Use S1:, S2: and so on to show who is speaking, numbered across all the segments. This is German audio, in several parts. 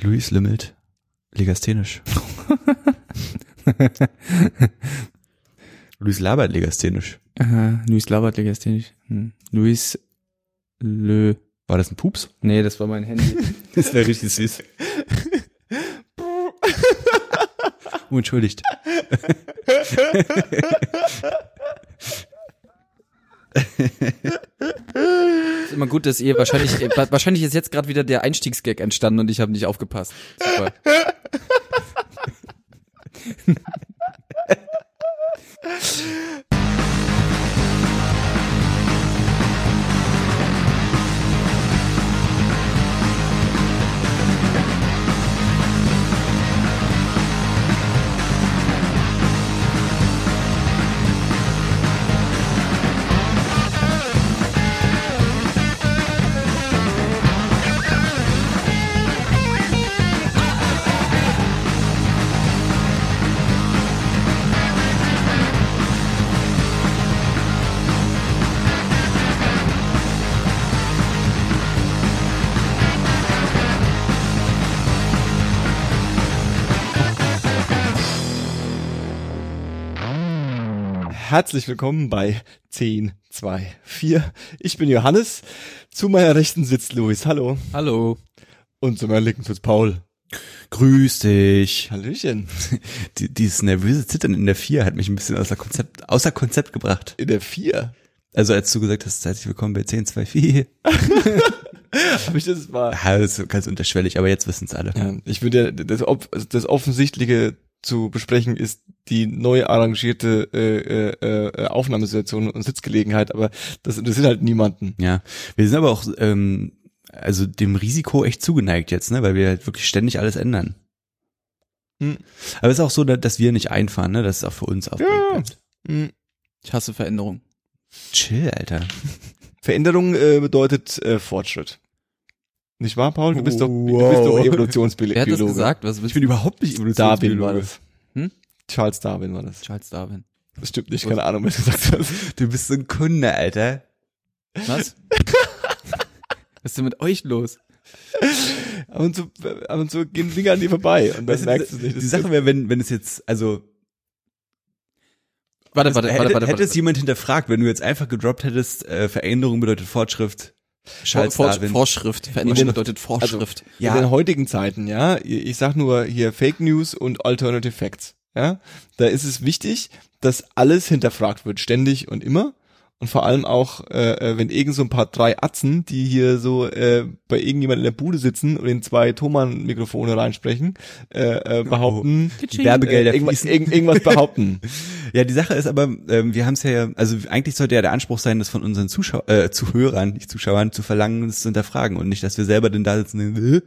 S1: Luis Limmelt, Legasthenisch. Luis labert Legasthenisch.
S2: Aha, Luis labert legasthenisch. Hm. Luis Lö.
S1: War das ein Pups?
S2: Nee, das war mein Handy.
S1: Das wäre richtig süß. oh, entschuldigt.
S2: Immer gut, dass ihr wahrscheinlich, äh, wa- wahrscheinlich ist jetzt gerade wieder der Einstiegsgag entstanden und ich habe nicht aufgepasst. Super.
S3: Herzlich willkommen bei 10, 2, 4. Ich bin Johannes. Zu meiner Rechten sitzt Luis. Hallo.
S2: Hallo.
S3: Und zu meiner Linken sitzt Paul.
S1: Grüß dich.
S3: Hallöchen.
S1: Die, dieses nervöse Zittern in der Vier hat mich ein bisschen außer Konzept, außer Konzept gebracht.
S3: In der 4.
S1: Also als du gesagt hast, herzlich willkommen bei 10, 2, 4.
S3: Hab ich das mal.
S1: Ja, das ist ganz unterschwellig, aber jetzt wissen es alle.
S3: Ja, ich würde das, das Offensichtliche zu besprechen ist die neu arrangierte äh, äh, äh, Aufnahmesituation und Sitzgelegenheit, aber das interessiert halt niemanden.
S1: Ja, wir sind aber auch ähm, also dem Risiko echt zugeneigt jetzt, ne, weil wir halt wirklich ständig alles ändern.
S3: Hm.
S1: Aber es ist auch so, da- dass wir nicht einfahren, ne, dass es auch für uns aufregend
S3: Ja.
S1: bleibt.
S3: Hm.
S2: Ich hasse Veränderung.
S1: Chill, Alter.
S3: Veränderung äh, bedeutet äh, Fortschritt. Nicht wahr, Paul? Du bist doch, du bist doch
S1: Wow.
S3: Evolutionsbiologe.
S2: Wer hat das gesagt? Was
S1: Ich bin überhaupt nicht
S3: Darwin war
S1: Evolutionsbiologe.
S3: das.
S2: Hm?
S3: Charles Darwin war das.
S2: Charles Darwin.
S3: Das stimmt nicht, keine Ahnung, wer das gesagt hat.
S1: Du bist so ein Kunde, Alter.
S2: Was? Was ist denn mit euch los?
S3: Ab und zu, ab und zu gehen Dinge an dir vorbei und dann
S1: du,
S3: merkst du
S1: die,
S3: es nicht.
S1: die Sache wäre, wenn, wenn es jetzt, also
S2: Warte, warte,
S1: hätte,
S2: warte, warte.
S1: hätte es
S2: warte.
S1: jemand hinterfragt, wenn du jetzt einfach gedroppt hättest, äh, Veränderung bedeutet Fortschrift. Charles
S2: Vor,
S1: Darwin.
S2: Vorschrift. Veränderung bedeutet Vorschrift.
S3: ja. in den heutigen Zeiten, ja, ich sag nur hier Fake News und Alternative Facts, ja, da ist es wichtig, dass alles hinterfragt wird, ständig und immer. Und vor allem auch, äh, äh, wenn irgend so ein paar drei Atzen, die hier so äh, bei irgendjemand in der Bude sitzen und in zwei Thomann-Mikrofone reinsprechen, äh, äh, behaupten,
S1: die Werbegelder
S3: äh, irgendwas, irgend, irgendwas behaupten.
S1: Ja, die Sache ist aber, ähm, wir haben es ja, also eigentlich sollte ja der Anspruch sein, das von unseren Zuschau äh, Zuhörern, nicht Zuschauern, zu verlangen, das zu hinterfragen und nicht, dass wir selber denn da sitzen. und, Äh,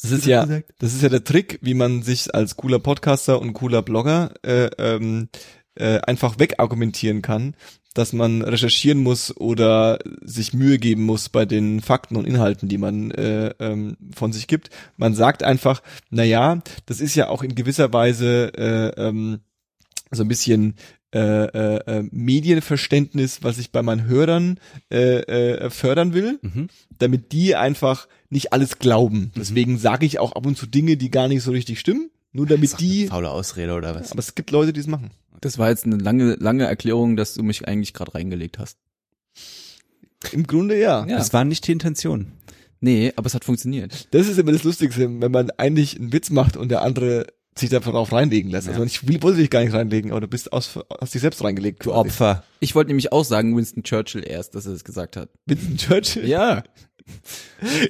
S3: Das ist ja, das ist ja der Trick, wie man sich als cooler Podcaster und cooler Blogger äh, ähm, äh, einfach wegargumentieren kann, dass man recherchieren muss oder sich Mühe geben muss bei den Fakten und Inhalten, die man äh, ähm, von sich gibt. Man sagt einfach, na ja, das ist ja auch in gewisser Weise äh, ähm, so ein bisschen äh, äh, äh, Medienverständnis, was ich bei meinen Hörern äh, äh, fördern will
S1: Mhm.
S3: damit die einfach nicht alles glauben. Deswegen sage ich auch ab und zu Dinge, die gar nicht so richtig stimmen, nur damit die.
S1: Faule Ausrede oder was?
S3: Aber es gibt Leute, die es machen.
S2: Das war jetzt eine lange, lange Erklärung, dass du mich eigentlich gerade reingelegt hast.
S3: Im Grunde ja.
S2: Ja.
S1: Das war nicht die Intention.
S2: Nee, aber es hat funktioniert.
S3: Das ist immer das Lustigste, wenn man eigentlich einen Witz macht und der andere sich darauf reinlegen lässt. Also ich will, wollte dich gar nicht reinlegen, aber du bist aus, hast dich selbst reingelegt.
S1: Du
S3: quasi.
S1: Opfer.
S2: Ich wollte nämlich auch sagen, Winston Churchill erst, dass er es gesagt hat.
S3: Winston Churchill?
S2: Ja.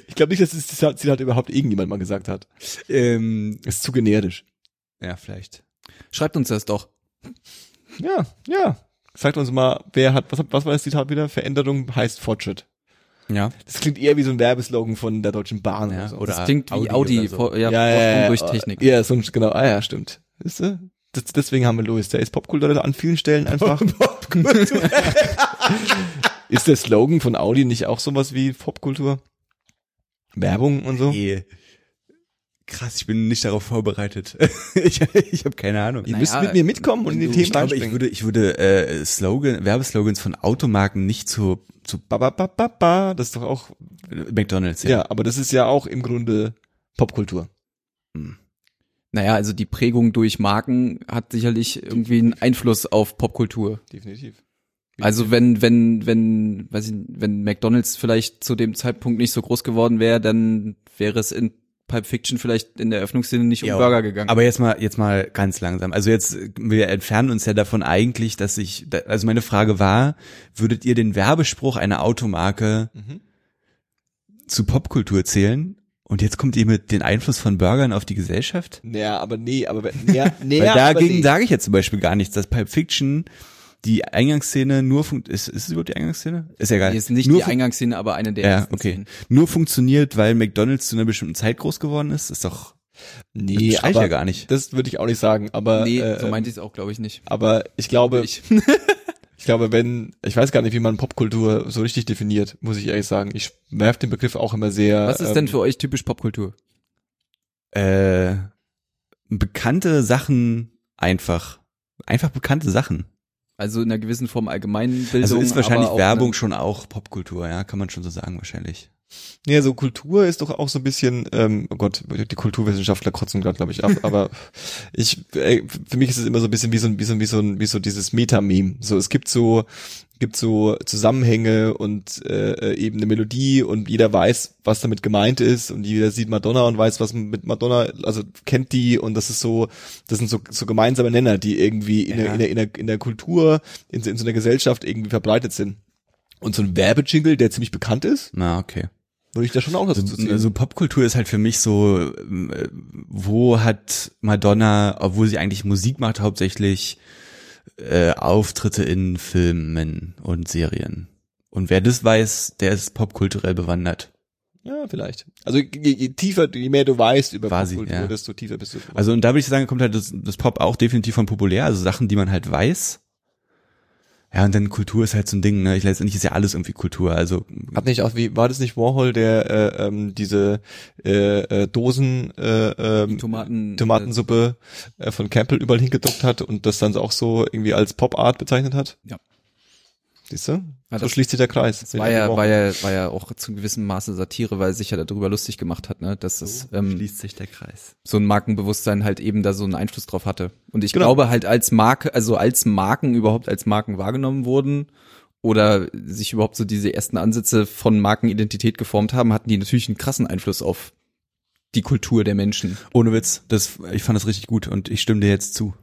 S3: Ich glaube nicht, dass das Zitat Zitat überhaupt irgendjemand mal gesagt hat.
S1: Ähm,
S3: Ist zu generisch.
S1: ja, vielleicht.
S2: Schreibt uns das doch.
S3: Ja, ja. Sagt uns mal, wer hat, was, was war das Zitat wieder? Veränderung heißt Fortschritt.
S1: Ja.
S3: Das klingt eher wie so ein Werbeslogan von der Deutschen Bahn
S1: Ja,
S3: oder so.
S1: oder
S2: Das klingt wie
S1: Audi
S2: Audi,
S1: oder so.
S2: vor, ja,
S3: ja,
S2: Vorsprung
S3: ja,
S2: durch
S3: ja,
S2: Technik.
S3: Ja, so ein, genau, ah ja, stimmt. Wisst ihr? Das, deswegen haben wir Louis, der ist Popkultur an vielen Stellen einfach. ist der Slogan von Audi nicht auch sowas wie Popkultur? Werbung und so?
S1: Ey. Krass, ich bin nicht darauf vorbereitet. ich ich habe keine Ahnung.
S3: Ihr
S2: Naja,
S3: müsst mit mir mitkommen und in die Themen
S1: Ich glaube, ich würde, ich würde äh, Slogan, Werbeslogans von Automarken nicht zu, zu
S3: Ba, ba, ba, ba, ba, das ist doch auch,
S1: McDonalds
S3: ja, aber das ist ja auch im Grunde Popkultur.
S2: Naja, also die Prägung durch Marken hat sicherlich irgendwie einen Einfluss auf Popkultur.
S3: Definitiv.
S2: Also wenn, wenn, wenn, weiß ich, wenn McDonalds vielleicht zu dem Zeitpunkt nicht so groß geworden wäre, dann wäre es in Pulp Fiction vielleicht in der Eröffnungsszene nicht um
S1: Ja,
S2: Burger gegangen.
S1: Aber jetzt mal, jetzt mal ganz langsam. Also jetzt, wir entfernen uns ja davon eigentlich, dass ich, also meine Frage war, würdet ihr den Werbespruch einer Automarke
S3: Mhm.
S1: zu Popkultur zählen? Und jetzt kommt ihr mit den Einfluss von Burgern auf die Gesellschaft?
S3: Naja, aber nee, aber ja, nee,
S1: Weil
S3: aber
S1: dagegen
S3: nee.
S1: sage ich jetzt zum Beispiel gar nichts, dass Pulp Fiction die Eingangsszene nur funkt, ist, ist es überhaupt die Eingangsszene? Ist ja egal.
S2: Ist nicht
S1: nur
S2: die Eingangsszene, aber eine der
S1: Ja, okay.
S2: Szenen.
S1: Nur funktioniert, weil McDonalds zu einer bestimmten Zeit groß geworden ist, ist doch,
S3: nee,
S1: das
S3: aber
S1: ja gar nicht.
S3: das würde ich auch nicht sagen, aber
S2: Nee,
S3: äh,
S2: so meinte ich es auch, glaube ich, nicht.
S3: aber ich glaube,
S2: Ich.
S3: Ich glaube, wenn, ich weiß gar nicht, wie man Popkultur so richtig definiert, muss ich ehrlich sagen. Ich werf den Begriff auch immer sehr.
S2: Was ist
S3: ähm,
S2: denn für euch typisch Popkultur?
S1: Äh, bekannte Sachen einfach. Einfach bekannte Sachen.
S2: Also in einer gewissen Form Allgemeinbildung.
S1: Also ist wahrscheinlich Werbung schon auch Popkultur, ja, kann man schon so sagen wahrscheinlich.
S3: Ja, so Kultur ist doch auch so ein bisschen, ähm, oh Gott, die Kulturwissenschaftler kotzen gerade, glaube ich, ab, aber ich, äh, für mich ist es immer so ein bisschen wie so ein, wie so ein, wie so ein, wie so dieses Meta-Meme. So, es gibt so, gibt so Zusammenhänge und äh, eben eine Melodie und jeder weiß, was damit gemeint ist und jeder sieht Madonna und weiß, was mit Madonna, also kennt die und das ist so, das sind so, so gemeinsame Nenner, die irgendwie in,
S1: Ja.
S3: der, in, der, in, der, in der Kultur, in, so- in so einer Gesellschaft irgendwie verbreitet sind. Und so ein Werbejingle, der ziemlich bekannt ist,
S1: Na, okay.
S3: Würde ich da schon auch dazu
S1: Also,
S3: zählen.
S1: also Popkultur ist halt für mich so, ähm, äh, wo hat Madonna, obwohl sie eigentlich Musik macht, hauptsächlich äh, Auftritte in Filmen und Serien. Und wer das weiß, der ist popkulturell bewandert.
S3: Ja, vielleicht. Also je, je tiefer, je mehr du weißt über
S1: Quasi,
S3: Popkultur,
S1: ja.
S3: desto tiefer bist du.
S1: Also und da würde ich sagen, kommt halt das, das Pop auch definitiv von populär, also Sachen, die man halt weiß. Ja, und dann Kultur ist halt so ein Ding, ne? Ich letztendlich ist ja alles irgendwie Kultur. Also
S3: hat nicht auch wie war das nicht Warhol, der äh, ähm, diese äh, äh, Dosen äh, ähm,
S2: Tomaten.
S3: Tomatensuppe äh, von Campbell überall hingedruckt hat und das dann auch so irgendwie als Pop Art bezeichnet hat?
S2: Ja.
S3: Siehst du?
S2: Ja,
S3: so
S2: das-
S3: schließt sich der Kreis.
S2: Das war ja, war ja, war ja auch zu gewissem Maße Satire, weil er sich ja darüber lustig gemacht hat, ne, dass es ähm,
S1: schließt sich der Kreis.
S2: so ein Markenbewusstsein halt eben da so einen Einfluss drauf hatte. Und ich
S3: Genau.
S2: glaube halt als Marke, also als Marken überhaupt als Marken wahrgenommen wurden oder sich überhaupt so diese ersten Ansätze von Markenidentität geformt haben, hatten die natürlich einen krassen Einfluss auf die Kultur der Menschen.
S1: Ohne Witz, das, ich fand das richtig gut und ich stimme dir jetzt zu.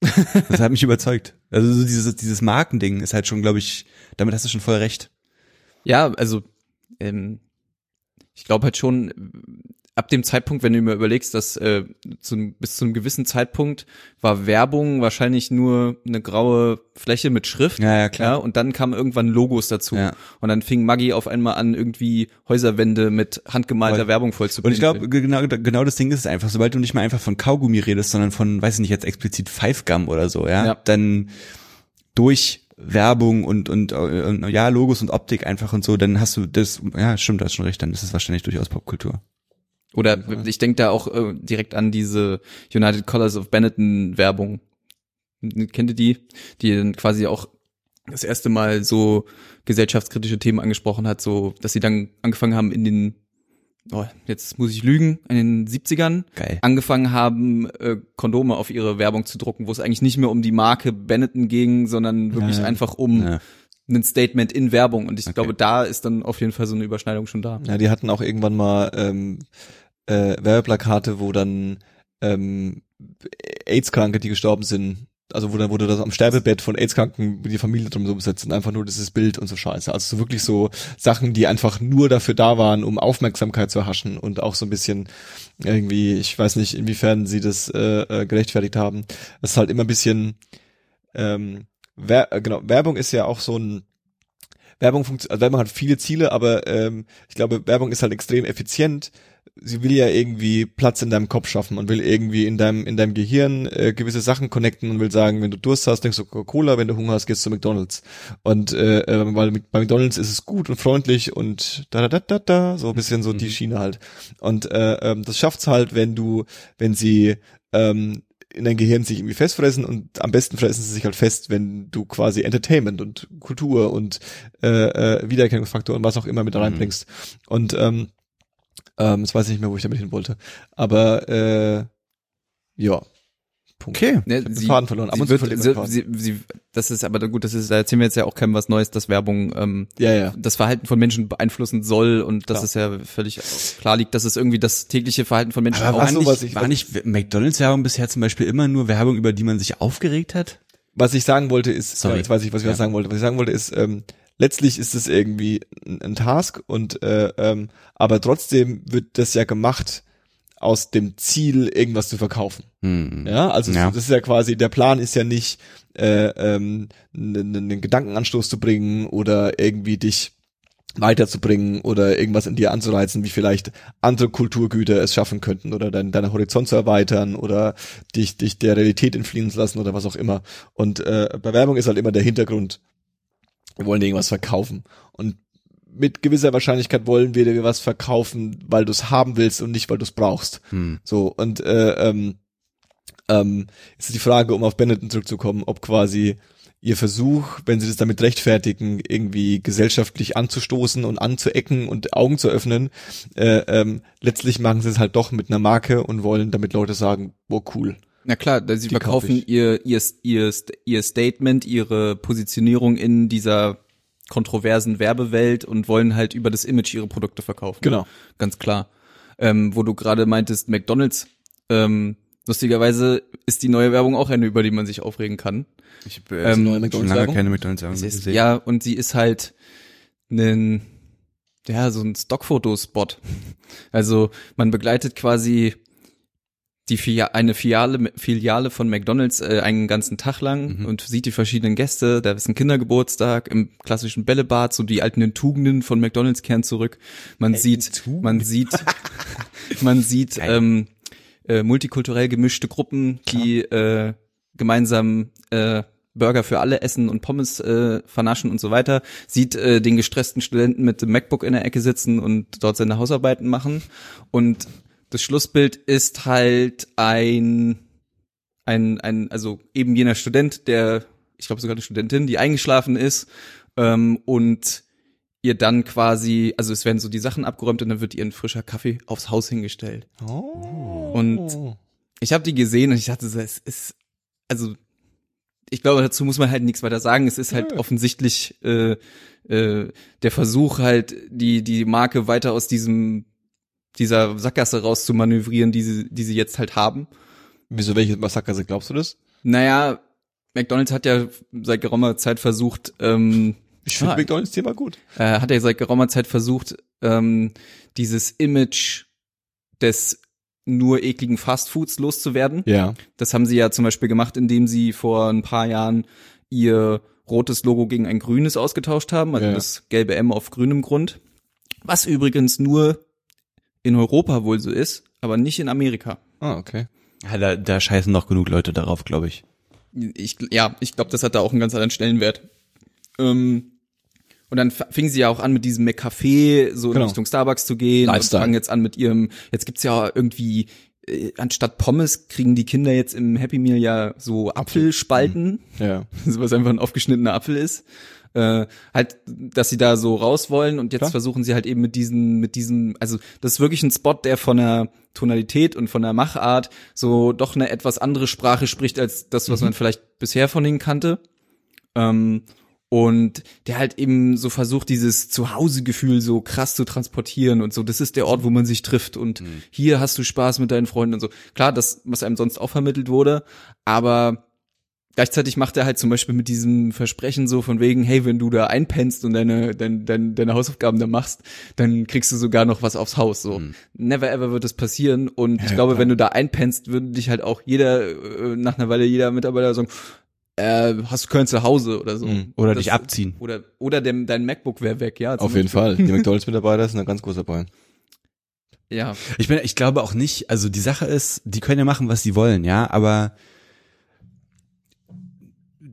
S1: Das hat mich überzeugt. Also so dieses, dieses Markending ist halt schon, glaube ich, damit hast du schon voll recht.
S2: Ja, also ähm, ich glaube halt schon, ab dem Zeitpunkt, wenn du mir überlegst, dass äh, zu, bis zu einem gewissen Zeitpunkt war Werbung wahrscheinlich nur eine graue Fläche mit Schrift.
S1: Ja, ja, klar.
S2: Ja, und dann kamen irgendwann Logos dazu.
S1: Ja.
S2: Und dann fing Maggie auf einmal an, irgendwie Häuserwände mit handgemalter
S1: Voll.
S2: Werbung voll zu
S1: Und ich glaube, genau, genau das Ding ist es einfach, sobald du nicht mehr einfach von Kaugummi redest, sondern von, weiß ich nicht, jetzt explizit Five Gum oder so, ja,
S2: Ja.
S1: dann durch Werbung und, und, äh, ja, Logos und Optik einfach und so, dann hast du das, ja, stimmt, du hast schon recht, dann ist es wahrscheinlich durchaus Popkultur.
S2: Oder ich denke da auch äh, direkt an diese United Colors of Benetton Werbung. Kennt ihr die? Die dann quasi auch das erste Mal so gesellschaftskritische Themen angesprochen hat, so dass sie dann angefangen haben in den, oh, jetzt muss ich lügen, in den 70ern
S1: Geil.
S2: angefangen haben, äh, Kondome auf ihre Werbung zu drucken, wo es eigentlich nicht mehr um die Marke Benetton ging, sondern wirklich
S1: Ja, ja.
S2: einfach um
S1: Ja.
S2: Ein Statement in Werbung. Und ich
S1: Okay.
S2: glaube, da ist dann auf jeden Fall so eine Überschneidung schon da.
S3: Ja, die hatten auch irgendwann mal ähm, äh, Werbeplakate, wo dann ähm, AIDS-Kranke, die gestorben sind, also wo dann wurde das am Sterbebett von AIDS-Kranken die Familie drum so sitzt und einfach nur dieses Bild und so Scheiße. Also so wirklich so Sachen, die einfach nur dafür da waren, um Aufmerksamkeit zu erhaschen und auch so ein bisschen irgendwie, ich weiß nicht, inwiefern sie das äh, äh, gerechtfertigt haben. Das ist halt immer ein bisschen ähm, Wer äh, genau, Werbung ist ja auch so ein Werbung funktioniert, also Werbung hat viele Ziele, aber ähm, ich glaube, Werbung ist halt extrem effizient. Sie will ja irgendwie Platz in deinem Kopf schaffen und will irgendwie in deinem in deinem Gehirn äh, gewisse Sachen connecten und will sagen, wenn du Durst hast, denkst du Coca-Cola, wenn du Hunger hast, gehst du McDonald's. Und äh, äh, weil bei McDonald's ist es gut und freundlich und da da da da da so ein bisschen so die Schiene halt. Und äh, ähm, das schafft's halt, wenn du, wenn sie ähm, in dein Gehirn sich irgendwie festfressen und am besten fressen sie sich halt fest, wenn du quasi Entertainment und Kultur und äh, äh, Wiedererkennungsfaktor und was auch immer mit da reinbringst. Und ähm, Ähm, jetzt weiß ich nicht mehr, wo ich damit hin wollte. Aber äh, ja. Punkt.
S1: Okay.
S3: Ich
S2: Ne,
S3: den
S2: sie,
S3: Faden verloren. Ab
S2: sie wird, sie, sie, sie, das ist aber gut, das ist, da erzählen wir jetzt ja auch keinem was Neues, dass Werbung ähm,
S3: Ja, ja.
S2: das Verhalten von Menschen beeinflussen soll und dass es ja völlig klar liegt, dass es irgendwie das tägliche Verhalten von Menschen
S1: Aber
S2: auch
S1: war, nicht,
S3: was ich-
S1: war nicht McDonalds-Werbung bisher zum Beispiel immer nur Werbung, über die man sich aufgeregt hat?
S3: Was ich sagen wollte ist,
S1: Sorry.
S3: äh, jetzt weiß ich, was ich
S1: Ja.
S3: sagen wollte. Was ich sagen wollte ist, ähm, letztlich ist es irgendwie ein, ein Task und äh, ähm, aber trotzdem wird das ja gemacht aus dem Ziel, irgendwas zu verkaufen.
S1: Hm.
S3: Ja, also
S1: Ja.
S3: das ist ja quasi, der Plan ist ja nicht, äh, ähm, einen, Gedankenanstoß zu bringen oder irgendwie dich weiterzubringen oder irgendwas in dir anzureizen, wie vielleicht andere Kulturgüter es schaffen könnten oder dein, deinen Horizont zu erweitern oder dich, dich der Realität entfliehen zu lassen oder was auch immer. Und äh, bei Werbung ist halt immer der Hintergrund, wir wollen dir irgendwas verkaufen. Und mit gewisser Wahrscheinlichkeit wollen wir dir was verkaufen, weil du es haben willst und nicht, weil du es brauchst.
S1: Hm.
S3: So, und äh, ähm, ähm, ist die Frage, um auf Benetton zurückzukommen, ob quasi ihr Versuch, wenn sie das damit rechtfertigen, irgendwie gesellschaftlich anzustoßen und anzuecken und Augen zu öffnen, äh, ähm, letztlich machen sie es halt doch mit einer Marke und wollen damit Leute sagen, boah, cool.
S2: Na klar, sie verkaufen ihr, ihr, ihr, ihr Statement, ihre Positionierung in dieser kontroversen Werbewelt und wollen halt über das Image ihre Produkte verkaufen.
S3: Genau.
S2: Ganz klar. Ähm, wo du gerade meintest, McDonalds, ähm, lustigerweise ist die neue Werbung auch eine, über die man sich aufregen kann.
S1: Ich habe äh,
S2: Ähm,
S1: schon lange
S3: McDonald's-Werbung?
S1: keine McDonalds-Werbung
S2: Sie ist,
S1: gesehen.
S2: ja, und sie ist halt ein, ja, so ein Stockfotospot. Also man begleitet quasi die Filia eine Filiale, Filiale von McDonalds äh, einen ganzen Tag lang
S1: Mhm.
S2: und sieht die verschiedenen Gäste. Da ist ein Kindergeburtstag im klassischen Bällebad, so die alten Tugenden von McDonalds kehren zurück. Man sieht, man sieht, man sieht
S1: Geil.
S2: ähm, äh, multikulturell gemischte Gruppen, die äh, gemeinsam äh, Burger für alle essen und Pommes äh, vernaschen und so weiter, sieht äh, den gestressten Studenten mit dem MacBook in der Ecke sitzen und dort seine Hausarbeiten machen und das Schlussbild ist halt ein ein ein also eben jener Student, der ich glaube sogar eine Studentin, die eingeschlafen ist ähm, und ihr dann quasi, also es werden so die Sachen abgeräumt und dann wird ihr ein frischer Kaffee aufs Haus hingestellt.
S3: Oh.
S2: Und ich habe die gesehen und ich dachte, so, es ist, also ich glaube, dazu muss man halt nichts weiter sagen. Es ist halt
S3: Ja.
S2: offensichtlich äh, äh, der Versuch halt, die die Marke weiter aus diesem dieser Sackgasse rauszumanövrieren, die sie, die sie jetzt halt haben.
S3: Wieso welche Massaker glaubst du das?
S2: Naja, McDonald's hat ja seit geraumer Zeit versucht, ähm,
S3: Ich finde
S2: Ah.
S3: McDonalds Thema gut.
S2: äh, hat er seit geraumer Zeit versucht, ähm, dieses Image des nur ekligen Fastfoods loszuwerden.
S3: Ja.
S2: Das haben sie ja zum Beispiel gemacht, indem sie vor ein paar Jahren ihr rotes Logo gegen ein grünes ausgetauscht haben, also
S3: Ja.
S2: das gelbe M auf grünem Grund. Was übrigens nur in Europa wohl so ist, aber nicht in Amerika.
S3: Ah, okay.
S1: Ja, da, da scheißen noch genug Leute darauf, glaube ich.
S2: Ich, ja, ich glaube, das hat da auch einen ganz anderen Stellenwert. Ähm, und dann f- fing sie ja auch an, mit diesem McCafé so in
S3: Genau.
S2: Richtung Starbucks zu gehen.
S3: Lifestyle.
S2: Und fangen jetzt an mit ihrem, jetzt gibt's ja irgendwie, äh, anstatt Pommes kriegen die Kinder jetzt im Happy Meal ja so Apfelspalten.
S3: Ja.
S2: was einfach ein aufgeschnittener Apfel ist. Äh, halt, dass sie da so raus wollen und jetzt
S3: Klar.
S2: versuchen sie halt eben mit diesen, mit diesem, also das ist wirklich ein Spot, der von der Tonalität und von der Machart so doch eine etwas andere Sprache spricht als das, was man vielleicht bisher von ihnen kannte. Ähm, und der halt eben so versucht, dieses Zuhausegefühl so krass zu transportieren und so, das ist der Ort, wo man sich trifft und hier hast du Spaß mit deinen Freunden und so. Klar, das, was einem sonst auch vermittelt wurde, aber Gleichzeitig macht er halt zum Beispiel mit diesem Versprechen so von wegen, hey, wenn du da einpennst und deine, deine, deine, deine Hausaufgaben da machst, dann kriegst du sogar noch was aufs Haus. So. Never ever wird das passieren. Und ich
S3: Ja,
S2: glaube,
S3: klar.
S2: wenn du da einpennst, würde dich halt auch jeder, äh, nach einer Weile jeder Mitarbeiter sagen, äh, hast du keinen zu Hause oder so.
S3: Mhm.
S1: Oder
S2: Das-
S1: dich abziehen.
S2: Oder, oder dem, dein MacBook wäre weg, ja.
S3: Auf jeden. Fall. Die McDonalds-Mitarbeiter sind da ganz groß dabei.
S2: Ja.
S1: Ich bin, ich glaube auch nicht, also die Sache ist, die können ja machen, was sie wollen, ja, aber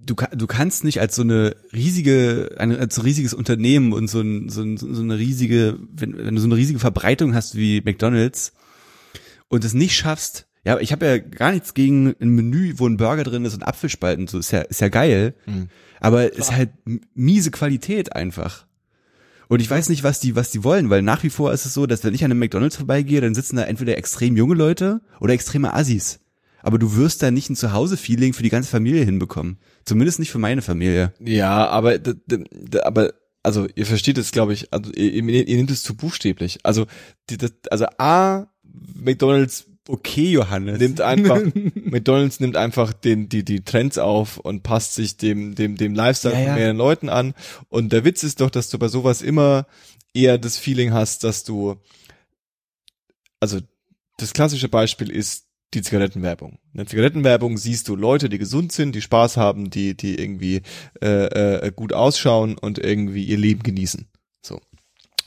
S1: du, du kannst nicht als so eine riesige, ein, als so ein riesiges Unternehmen und so, ein, so, ein, so eine riesige, wenn, wenn du so eine riesige Verbreitung hast wie McDonalds und es nicht schaffst, ja, ich habe ja gar nichts gegen ein Menü, wo ein Burger drin ist und Apfelspalten, so ist ja, ist ja geil,
S3: Mhm.
S1: aber ist halt miese Qualität einfach. Und ich weiß nicht, was die, was die wollen, weil nach wie vor ist es so, dass wenn ich an einem McDonalds vorbeigehe, dann sitzen da entweder extrem junge Leute oder extreme Assis. Aber du wirst da nicht ein Zuhause-Feeling für die ganze Familie hinbekommen. Zumindest nicht für meine Familie.
S3: Ja, aber, aber, also ihr versteht es, glaube ich, also ihr, ihr, ihr nehmt es zu buchstäblich. Also, die, das, also A, McDonalds
S1: Okay, Johannes.
S3: nimmt einfach, McDonalds nimmt einfach den, die, die Trends auf und passt sich dem, dem, dem Lifestyle
S1: Ja,
S3: von mehreren Leuten an. Und der Witz ist doch, dass du bei sowas immer eher das Feeling hast, dass du, also, das klassische Beispiel ist die Zigarettenwerbung. In der Zigarettenwerbung siehst du Leute, die gesund sind, die Spaß haben, die, die irgendwie äh, äh, gut ausschauen und irgendwie ihr Leben genießen. So.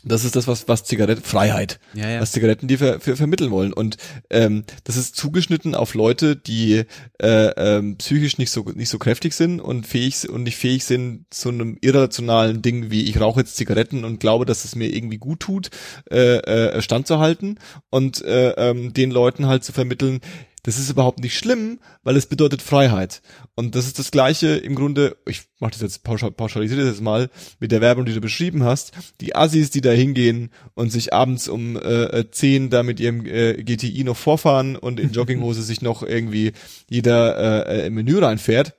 S3: Das ist das, was, was Zigarette, Freiheit
S1: ja, ja.
S3: was Zigaretten die ver, ver, vermitteln wollen. Und ähm, das ist zugeschnitten auf Leute, die äh, ähm, psychisch nicht so nicht so kräftig sind und fähig und nicht fähig sind zu einem irrationalen Ding wie ich rauche jetzt Zigaretten und glaube, dass es mir irgendwie gut tut, äh, äh, standzuhalten und äh, ähm, den Leuten halt zu vermitteln, das ist überhaupt nicht schlimm, weil es bedeutet Freiheit. Und das ist das Gleiche im Grunde, ich mache das jetzt pauschal, pauschalisiere das jetzt mal, mit der Werbung, die du beschrieben hast. Die Assis, die da hingehen und sich abends um äh, 10 da mit ihrem äh, GTI noch vorfahren und in Jogginghose sich noch irgendwie jeder äh, äh, im Menü reinfährt,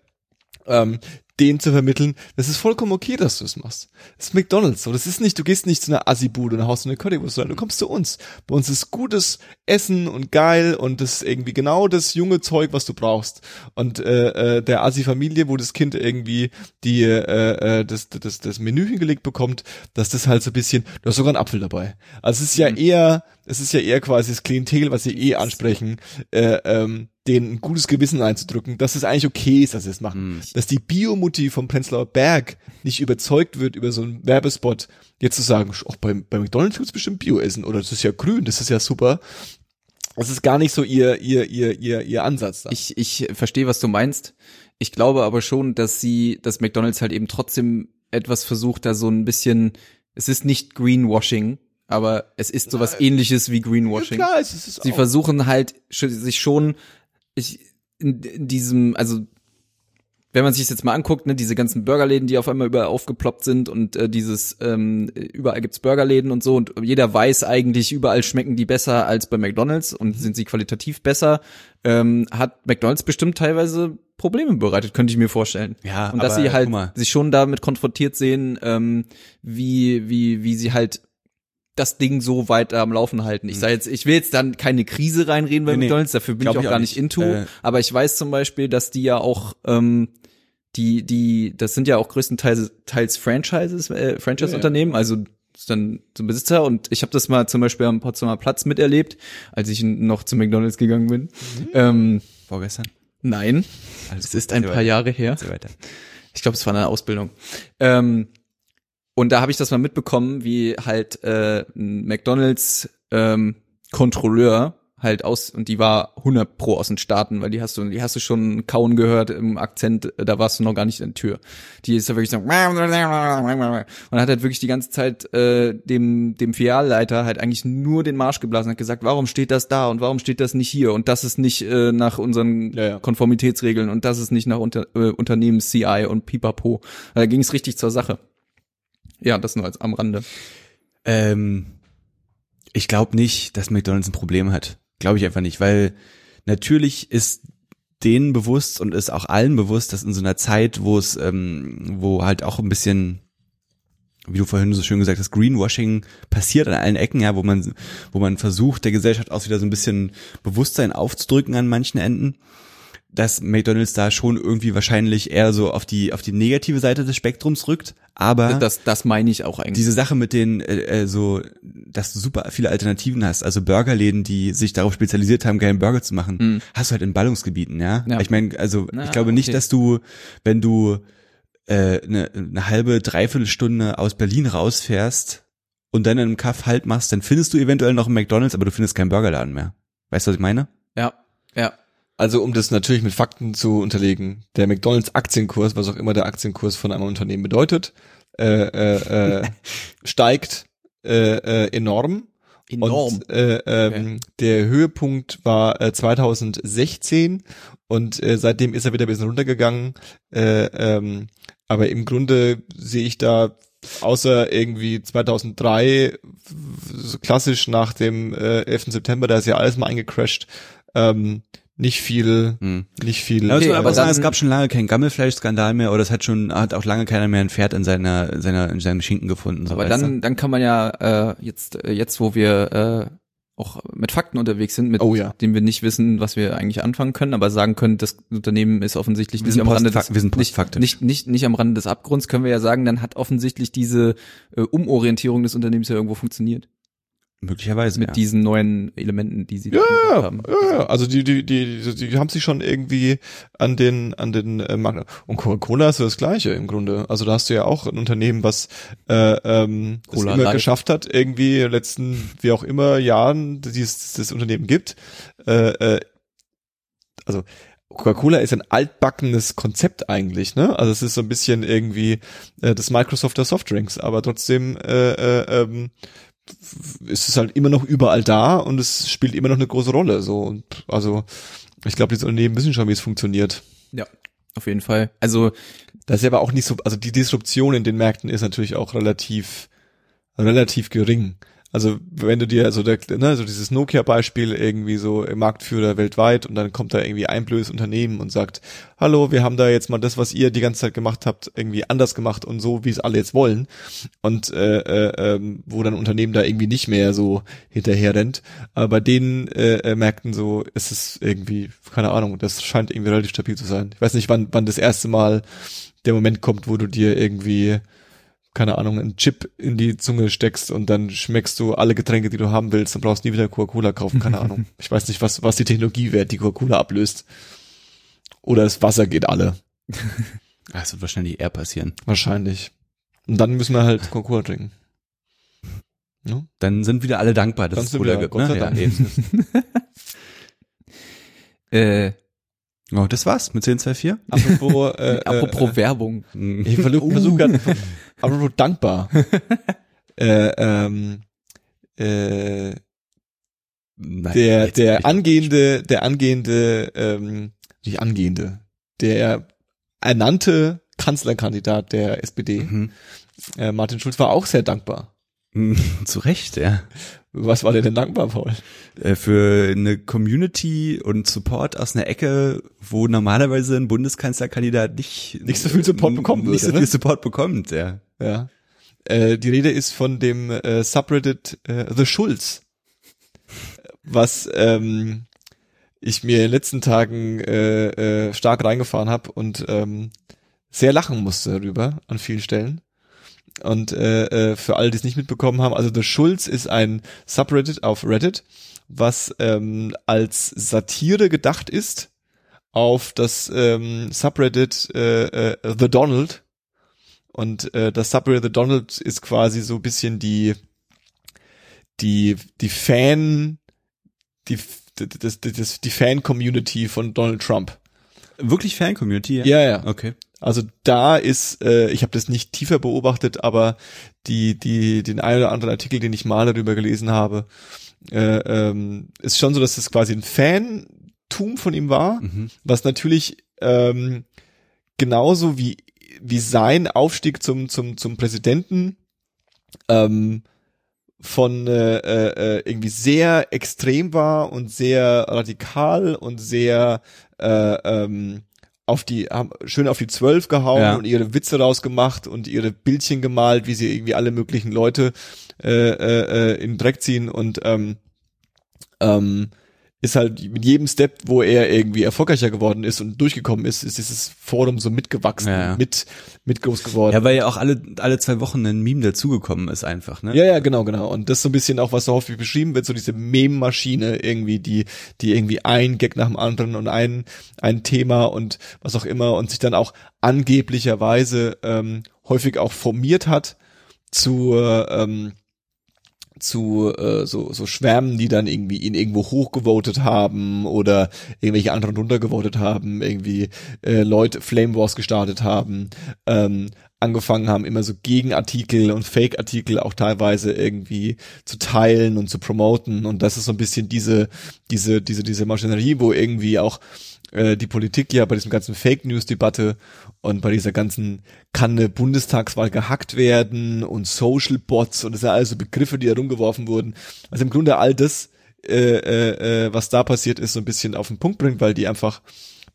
S3: ähm, den zu vermitteln, das ist vollkommen okay, dass du es machst. Das ist McDonalds. So, das ist nicht, du gehst nicht zu einer Assi-Bude und haust eine Currywurst, sondern du kommst zu uns. Bei uns ist gutes Essen und geil und das ist irgendwie genau das junge Zeug, was du brauchst. Und äh, äh, der Assi-Familie, wo das Kind irgendwie die äh, äh, das, das, das Menü hingelegt bekommt, dass das halt so ein bisschen, du hast sogar einen Apfel dabei. Also es ist ja eher, es ist ja eher quasi das Klientel, was sie eh ansprechen, äh, ähm, denen ein gutes Gewissen einzudrücken, dass es eigentlich okay ist, dass sie es machen.
S1: Hm.
S3: Dass die Biomutti vom Prenzlauer Berg nicht überzeugt wird über so einen Werbespot, jetzt zu sagen, auch bei, bei McDonalds gibt's bestimmt Bio-Essen oder das ist ja grün, das ist ja super. Das ist gar nicht so ihr, ihr, ihr, ihr, ihr Ansatz. Da.
S2: Ich, ich verstehe, was du meinst. Ich glaube aber schon, dass sie, dass McDonalds halt eben trotzdem etwas versucht, da so ein bisschen, es ist nicht Greenwashing, aber es ist sowas ähnliches wie
S3: ja,
S2: Greenwashing.
S3: klar, es ist es
S2: Sie
S3: auch.
S2: versuchen halt sich schon ich, in, in diesem, also wenn man sich das jetzt mal anguckt, ne, diese ganzen Burgerläden, die auf einmal überall aufgeploppt sind und äh, dieses ähm, überall gibt's Burgerläden und so und jeder weiß eigentlich, überall schmecken die besser als bei McDonald's und sind sie qualitativ besser, ähm, hat McDonald's bestimmt teilweise Probleme bereitet, könnte ich mir vorstellen.
S1: Ja,
S2: und dass
S1: aber
S2: sie halt sich schon damit konfrontiert sehen, ähm, wie wie wie sie halt das Ding so weiter am Laufen halten. Ich sage jetzt, ich will jetzt dann keine Krise reinreden bei
S1: Nee.
S2: McDonalds, dafür bin ich auch
S1: ich auch
S2: gar nicht into.
S1: Äh,
S2: aber ich weiß zum Beispiel, dass die ja auch ähm, die die das sind ja auch größtenteils teils Franchises äh, Franchise-Unternehmen, also ist dann zum Besitzer und ich habe das mal zum Beispiel am Potsdamer Platz miterlebt, als ich noch zu McDonalds gegangen bin.
S1: Mhm.
S2: Ähm,
S1: Vorgestern?
S2: nein,
S1: Alles
S2: es ist ein paar Jahre her. Ich glaube, es war eine Ausbildung. Ähm, und da habe ich das mal mitbekommen, wie halt äh, ein McDonalds ähm, Kontrolleur halt aus und die war 100 pro aus den Staaten, weil die hast du die hast du schon kauen gehört im Akzent, äh, da warst du noch gar nicht in der Tür. Die ist da wirklich so und hat halt wirklich die ganze Zeit äh, dem dem Filialleiter halt eigentlich nur den Marsch geblasen hat gesagt, warum steht das da und warum steht das nicht hier und das ist nicht äh, nach unseren
S3: Ja, ja.
S2: Konformitätsregeln und das ist nicht nach unter, äh, Unternehmens CI und Pipapo. Da ging es richtig zur Sache. Ja, das nur als am Rande.
S1: Ähm, ich glaube nicht, dass McDonald's ein Problem hat. Glaube ich einfach nicht, weil natürlich ist denen bewusst und ist auch allen bewusst, dass in so einer Zeit, wo es, ähm, wo halt auch ein bisschen, wie du vorhin so schön gesagt hast, Greenwashing passiert an allen Ecken, ja, wo man, wo man versucht, der Gesellschaft auch wieder so ein bisschen Bewusstsein aufzudrücken an manchen Enden, dass McDonald's da schon irgendwie wahrscheinlich eher so auf die, auf die negative Seite des Spektrums rückt, aber
S2: Das, das meine ich auch eigentlich.
S1: diese Sache mit den äh, äh, so, dass du super viele Alternativen hast, also Burgerläden, die sich darauf spezialisiert haben, geilen Burger zu machen,
S2: Mhm.
S1: hast du halt in Ballungsgebieten, ja.
S2: Ja.
S1: Ich meine, also
S2: Na,
S1: ich glaube nicht,
S2: okay.
S1: dass du, wenn du äh, eine, eine halbe, dreiviertel Stunde aus Berlin rausfährst und dann in einem Kaff halt machst, dann findest du eventuell noch einen McDonalds, aber du findest keinen Burgerladen mehr. Weißt du, was ich meine?
S2: ja, ja.
S3: Also um das natürlich mit Fakten zu unterlegen, der McDonalds Aktienkurs, was auch immer der Aktienkurs von einem Unternehmen bedeutet, äh, äh, äh, steigt äh, äh, enorm.
S2: Enorm.
S3: Und äh, ähm, der Höhepunkt war äh, 2016 und äh, seitdem ist er wieder ein bisschen runtergegangen. Äh, ähm, aber im Grunde sehe ich da außer irgendwie 2003, so klassisch nach dem äh, 11. September, da ist ja alles mal eingecrashed, ähm, nicht viel,
S1: Hm.
S3: nicht viel.
S1: Ja,
S2: Okay,
S1: aber,
S2: aber
S1: sagen,
S2: dann-
S1: es gab schon lange keinen Gammelfleisch-Skandal mehr oder es hat schon hat auch lange keiner mehr ein Pferd in seiner in seiner in seinem Schinken gefunden. So
S2: Aber dann, dann kann man ja äh, jetzt, äh, jetzt wo wir äh, auch mit Fakten unterwegs sind, mit
S3: Oh ja.
S2: denen wir nicht wissen, was wir eigentlich anfangen können, aber sagen können, das Unternehmen ist offensichtlich
S1: Wir
S2: nicht
S1: sind
S2: am Rande des,
S1: wir sind
S2: nicht, nicht, nicht, nicht am Rande des Abgrunds, können wir ja sagen, dann hat offensichtlich diese äh, Umorientierung des Unternehmens ja irgendwo funktioniert.
S1: Möglicherweise
S2: Mit
S1: ja.
S2: diesen neuen Elementen, die sie da
S3: Ja, ja,
S2: haben.
S3: ja, ja, also die, die, die, die haben sich schon irgendwie an den, an den äh, Markt. Und Coca-Cola ist so das Gleiche im Grunde. Also da hast du ja auch ein Unternehmen, was äh, ähm, es immer
S2: Light.
S3: geschafft hat, irgendwie in den letzten, wie auch immer, Jahren, die es das Unternehmen gibt. Äh, äh, also Coca-Cola ist ein altbackenes Konzept eigentlich, ne? Also es ist so ein bisschen irgendwie äh, das Microsoft der Softdrinks, aber trotzdem äh, äh, ähm, ist es halt immer noch überall da und es spielt immer noch eine große Rolle. So und also ich glaube, diese Unternehmen wissen schon, wie es funktioniert.
S2: Ja, auf jeden Fall. Also
S3: Das ist aber auch nicht so, also die Disruption in den Märkten ist natürlich auch relativ relativ gering. Also wenn du dir so der, ne, so dieses Nokia-Beispiel irgendwie so im Marktführer weltweit und dann kommt da irgendwie ein blödes Unternehmen und sagt, hallo, wir haben da jetzt mal das, was ihr die ganze Zeit gemacht habt, irgendwie anders gemacht und so, wie es alle jetzt wollen. Und äh, äh, ähm, wo dann Unternehmen da irgendwie nicht mehr so hinterher rennt. Aber bei den äh, äh, Märkten so ist es irgendwie, keine Ahnung, das scheint irgendwie relativ stabil zu sein. Ich weiß nicht, wann, wann das erste Mal der Moment kommt, wo du dir irgendwie keine Ahnung, einen Chip in die Zunge steckst und dann schmeckst du alle Getränke, die du haben willst und brauchst nie wieder Coca-Cola kaufen, keine Ahnung. Ich weiß nicht, was, was die Technologie wäre, die Coca-Cola ablöst. Oder das Wasser geht alle.
S1: Das wird wahrscheinlich eher passieren.
S3: Wahrscheinlich. Und dann müssen wir halt Coca-Cola trinken. Ne?
S1: Dann sind wieder alle dankbar, dass
S3: Dann
S1: es Cola
S3: wir-
S1: gibt.
S3: Gott
S1: Ne? Ja,
S2: äh,
S1: oh, das war's mit 1024.
S3: Apropos, äh,
S2: apropos
S3: äh,
S2: Werbung.
S3: Ich versuche versuch grad, apropos dankbar. äh, ähm, äh,
S1: Nein,
S3: der der angehende der angehende ähm, nicht angehende der ernannte Kanzlerkandidat der SPD
S1: Mhm.
S3: äh, Martin Schulz war auch sehr dankbar
S1: Zu Recht, ja.
S3: Was war der denn dankbar Paul
S1: Äh, Für eine Community und Support aus einer Ecke, wo normalerweise ein Bundeskanzlerkandidat nicht
S3: Nicht so viel Support bekommen
S1: nicht so
S3: würde,
S1: viel
S3: ne?
S1: Support bekommt, ja.
S3: ja äh, die Rede ist von dem äh, Subreddit äh, The Schulz was ähm, ich mir in den letzten Tagen äh, äh, stark reingefahren habe und ähm, sehr lachen musste darüber an vielen Stellen. Und äh, äh, für alle, die es nicht mitbekommen haben, also The Schulz ist ein Subreddit auf Reddit, was ähm, als Satire gedacht ist auf das ähm, Subreddit äh, äh, The Donald. Und äh, das Subreddit The Donald ist quasi so ein bisschen die die die Fan die das, das, die Fan-Community von Donald Trump.
S1: Wirklich Fan-Community, ja?
S3: Ja, ja.
S1: Okay.
S3: Also da ist, äh, ich habe das nicht tiefer beobachtet, aber die, die, den einen oder anderen Artikel, den ich mal darüber gelesen habe, äh, ähm, ist schon so, dass das quasi ein Fantum von ihm war,
S1: Mhm.
S3: was natürlich ähm, genauso wie wie sein Aufstieg zum zum zum Präsidenten ähm, von äh, äh, irgendwie sehr extrem war und sehr radikal und sehr äh, ähm, auf die haben schön auf die Zwölf gehauen
S1: Ja.
S3: und ihre Witze rausgemacht und ihre Bildchen gemalt, wie sie irgendwie alle möglichen Leute äh, äh, äh, in den Dreck ziehen und ähm, ähm, ist halt mit jedem Step, wo er irgendwie erfolgreicher geworden ist und durchgekommen ist, ist dieses Forum so mitgewachsen,
S1: Ja, ja.
S3: mit mit groß geworden.
S1: Ja, weil ja auch alle, alle zwei Wochen ein Meme dazugekommen ist einfach, ne?
S3: Ja, ja, genau, genau. Und das ist so ein bisschen auch, was so häufig beschrieben wird, so diese Meme-Maschine irgendwie, die, die irgendwie ein Gag nach dem anderen und ein, ein Thema und was auch immer und sich dann auch angeblicherweise ähm, häufig auch formiert hat zu, ähm, zu äh, so, so Schwärmen, die dann irgendwie ihn irgendwo hochgevotet haben oder irgendwelche anderen runtergevotet haben, irgendwie äh, Leute Flame Wars gestartet haben, ähm, angefangen haben, immer so Gegenartikel und Fake-Artikel auch teilweise irgendwie zu teilen und zu promoten. Und das ist so ein bisschen diese, diese, diese, diese Maschinerie, wo irgendwie auch äh, die Politik ja bei diesem ganzen Fake News Debatte und bei dieser ganzen kann eine Bundestagswahl gehackt werden und Social Bots und das sind also Begriffe, die da rumgeworfen wurden. Also im Grunde all das, äh, äh, äh, was da passiert ist, so ein bisschen auf den Punkt bringt, weil die einfach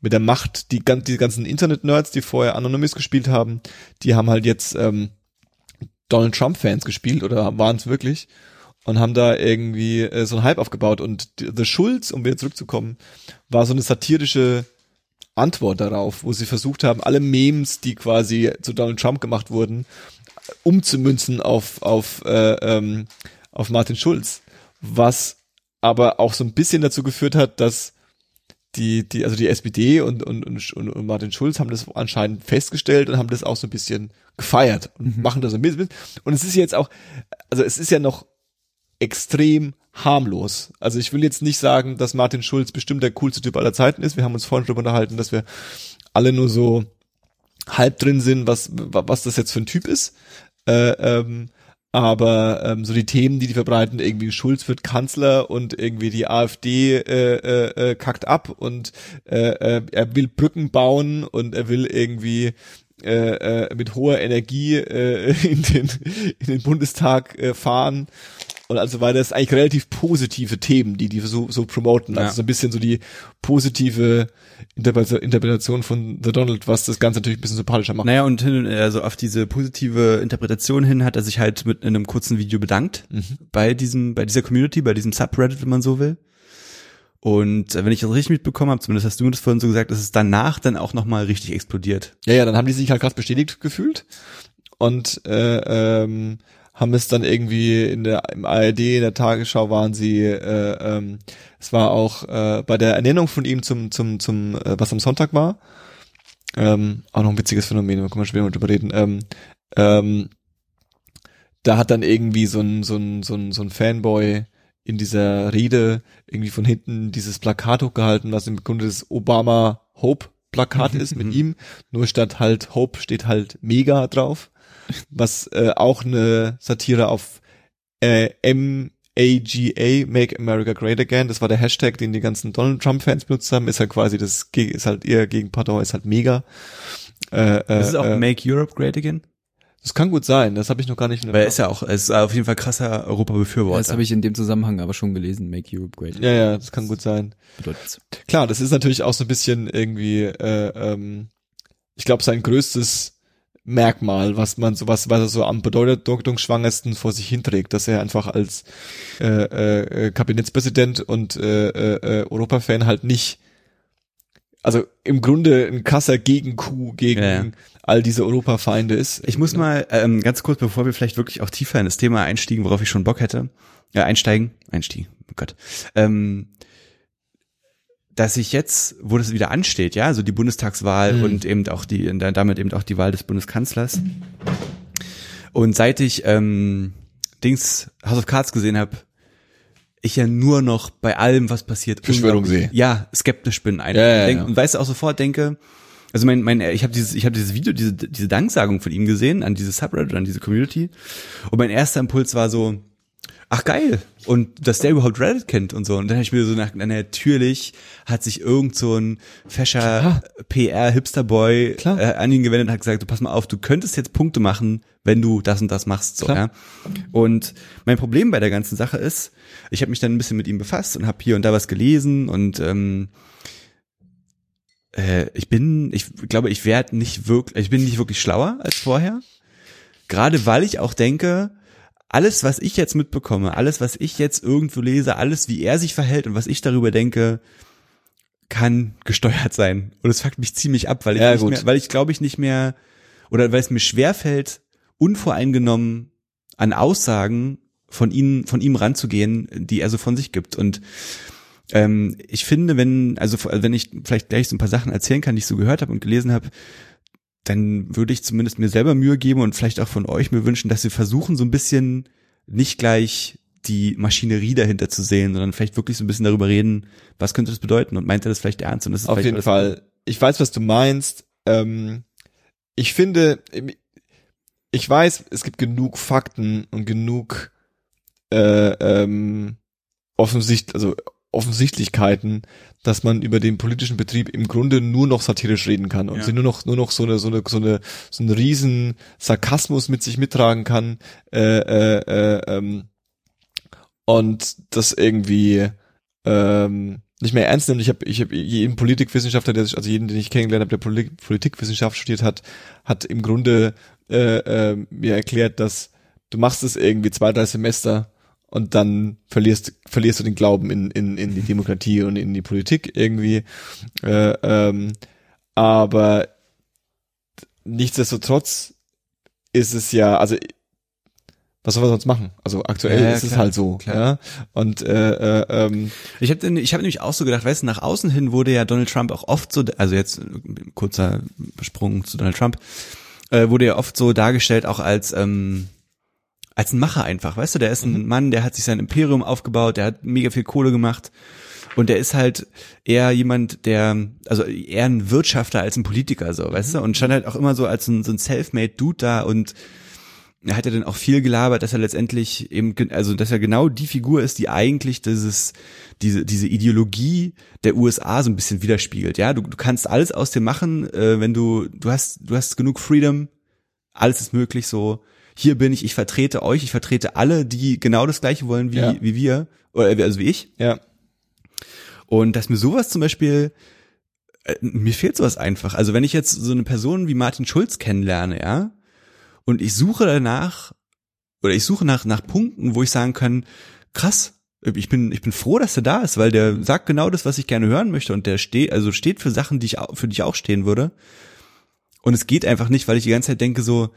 S3: mit der Macht, die, die ganzen Internet-Nerds, die vorher Anonymous gespielt haben, die haben halt jetzt ähm, Donald Trump-Fans gespielt oder waren es wirklich und haben da irgendwie äh, so einen Hype aufgebaut. Und The Schulz, um wieder zurückzukommen, war so eine satirische Antwort darauf, wo sie versucht haben, alle Memes, die quasi zu Donald Trump gemacht wurden, umzumünzen auf, auf, äh, ähm, auf Martin Schulz. Was aber auch so ein bisschen dazu geführt hat, dass die, die, also die SPD und, und, und, und Martin Schulz haben das anscheinend festgestellt und haben das auch so ein bisschen gefeiert und mhm. machen das ein bisschen. Und es ist jetzt auch, also es ist ja noch extrem harmlos. Also ich will jetzt nicht sagen, dass Martin Schulz bestimmt der coolste Typ aller Zeiten ist. Wir haben uns vorhin darüber unterhalten, dass wir alle nur so halb drin sind, was, was das jetzt für ein Typ ist. Äh, ähm, aber ähm, so die Themen, die die verbreiten, irgendwie Schulz wird Kanzler und irgendwie die AfD äh, äh, äh, kackt ab und äh, äh, er will Brücken bauen und er will irgendwie äh, äh, mit hoher Energie äh, in, den, in den Bundestag äh, fahren und also weiter. Das eigentlich relativ positive Themen, die die so, so promoten. Also so ein bisschen so die positive Interpretation von The Donald, was das Ganze natürlich ein bisschen sympathischer macht.
S1: Naja, und also auf diese positive Interpretation hin hat er sich halt mit einem kurzen Video bedankt mhm. bei diesem, bei dieser Community, bei diesem Subreddit, wenn man so will. Und wenn ich das richtig mitbekommen habe, zumindest hast du mir das vorhin so gesagt, ist es danach dann auch nochmal richtig explodiert.
S3: Ja, ja, dann haben die sich halt krass bestätigt gefühlt. Und äh, ähm, haben es dann irgendwie in der im ARD in der Tagesschau waren sie äh, ähm, es war auch äh, bei der Ernennung von ihm zum zum zum äh, was am Sonntag war ähm, auch noch ein witziges Phänomen da können wir später mal drüber reden ähm, ähm, da hat dann irgendwie so ein so ein so ein so ein Fanboy in dieser Rede irgendwie von hinten dieses Plakat hochgehalten was im Grunde das Obama Hope Plakat ist mit ihm. Nur statt halt Hope steht halt Mega drauf was äh, auch eine Satire auf äh, MAGA, Make America Great Again, das war der Hashtag, den die ganzen Donald Trump Fans benutzt haben, ist halt quasi das, ist halt eher gegen Pardon, ist halt mega.
S1: Äh, äh, ist auch äh, Make Europe Great Again?
S3: Das kann gut sein, das habe ich noch gar nicht.
S1: Weil er ist ja auch, er ist auf jeden Fall krasser Europa-Befürworter.
S2: das habe ich in dem Zusammenhang aber schon gelesen, Make Europe Great.
S3: Ja, ja, das kann gut sein. Bedeutet's. Klar, das ist natürlich auch so ein bisschen irgendwie, äh, ähm, ich glaube, sein größtes Merkmal, was man so was, was er so am bedeutungsschwangersten vor sich hinträgt, dass er einfach als äh, äh, Kabinettspräsident und äh, äh, Europa-Fan halt nicht, also im Grunde ein krasser Gegenkuh gegen ja, ja. all diese Europa-Feinde ist.
S1: Ich muss mal ähm, ganz kurz, bevor wir vielleicht wirklich auch tiefer in das Thema einstiegen, worauf ich schon Bock hätte, ja, einsteigen, einstiegen, oh Gott, ähm, dass sich jetzt, wo das wieder ansteht, ja, also die Bundestagswahl mhm. und eben auch die, damit eben auch die Wahl des Bundeskanzlers. Und seit ich ähm, Dings House of Cards gesehen habe, ich ja nur noch bei allem, was passiert,
S3: Verschwörung sehe.
S1: Ja, skeptisch bin einfach. Ja, ja, ja. Und weißt du auch sofort denke, also mein, mein, ich habe dieses, ich habe dieses Video, diese, diese Danksagung von ihm gesehen an diese Subreddit, an diese Community. Und mein erster Impuls war so, ach geil. Und dass der überhaupt Reddit kennt und so. Und dann habe ich mir so nach, natürlich hat sich irgend so ein fescher PR-Hipster-Boy äh, an ihn gewendet und hat gesagt, du pass mal auf, du könntest jetzt Punkte machen, wenn du das und das machst. So, ja? Und mein Problem bei der ganzen Sache ist, ich habe mich dann ein bisschen mit ihm befasst und habe hier und da was gelesen und ähm, äh, ich bin, ich glaube, ich werde nicht wirklich, ich bin nicht wirklich schlauer als vorher. Gerade weil ich auch denke, alles, was ich jetzt mitbekomme, alles, was ich jetzt irgendwo lese, alles, wie er sich verhält und was ich darüber denke, kann gesteuert sein. Und es fuckt mich ziemlich ab, weil ich ja, nicht mehr, weil ich glaube ich nicht mehr, oder weil es mir schwerfällt, unvoreingenommen an Aussagen von ihm, von ihm ranzugehen, die er so von sich gibt. Und ähm, ich finde, wenn, also wenn ich vielleicht gleich so ein paar Sachen erzählen kann, die ich so gehört habe und gelesen habe, dann würde ich zumindest mir selber Mühe geben und vielleicht auch von euch mir wünschen, dass wir versuchen, so ein bisschen nicht gleich die Maschinerie dahinter zu sehen, sondern vielleicht wirklich so ein bisschen darüber reden, was könnte das bedeuten und meint er das vielleicht ernst? Und das ist
S3: Auf jeden Fall. Ich weiß, was du meinst. Ähm, ich finde, ich weiß, es gibt genug Fakten und genug äh, ähm, offensicht, also Offensichtlichkeiten, dass man über den politischen Betrieb im Grunde nur noch satirisch reden kann und
S1: Ja.
S3: sie nur noch nur noch so eine so eine so eine so einen riesen Sarkasmus mit sich mittragen kann äh, äh, äh, ähm, und das irgendwie ähm, nicht mehr ernst nimmt. Ich habe ich habe jeden Politikwissenschaftler, der sich also jeden, den ich kennengelernt habe, der Poli Politikwissenschaft studiert hat, hat im Grunde äh, äh, mir erklärt, dass du machst es irgendwie zwei drei Semester und dann verlierst verlierst du den Glauben in in in die Demokratie und in die Politik irgendwie. Äh, ähm, aber nichtsdestotrotz ist es ja, also was soll man sonst machen? Also aktuell
S1: Ja, ja,
S3: ist es
S1: klar,
S3: halt so,
S1: klar.
S3: ja. Und äh, äh, ähm,
S1: Ich habe ich hab nämlich auch so gedacht, weißt du, nach außen hin wurde ja Donald Trump auch oft so, also jetzt kurzer Sprung zu Donald Trump, äh, wurde ja oft so dargestellt auch als ähm, als ein Macher einfach, weißt du, der ist ein Mann, der hat sich sein Imperium aufgebaut, der hat mega viel Kohle gemacht und der ist halt eher jemand, der, also eher ein Wirtschafter als ein Politiker, so, weißt du, und stand halt auch immer so als ein, so ein self-made Dude da und er hat ja dann auch viel gelabert, dass er letztendlich eben, also dass er genau die Figur ist, die eigentlich dieses, diese, diese Ideologie der USA so ein bisschen widerspiegelt. Ja, du, du kannst alles aus dem machen, äh, wenn du, du hast, du hast genug Freedom, alles ist möglich so. Hier bin ich, ich vertrete euch, ich vertrete alle, die genau das gleiche wollen wie,
S3: Ja.
S1: wie wir, oder äh, also wie ich.
S3: ja,
S1: Und dass mir sowas zum Beispiel, äh, mir fehlt sowas einfach. Also wenn ich jetzt so eine Person wie Martin Schulz kennenlerne, ja, und ich suche danach, oder ich suche nach, nach Punkten, wo ich sagen kann, krass, ich bin, ich bin froh, dass er da ist, weil der sagt genau das, was ich gerne hören möchte und der steht, also steht für Sachen, die ich, für die ich auch stehen würde. Und es geht einfach nicht, weil ich die ganze Zeit denke so,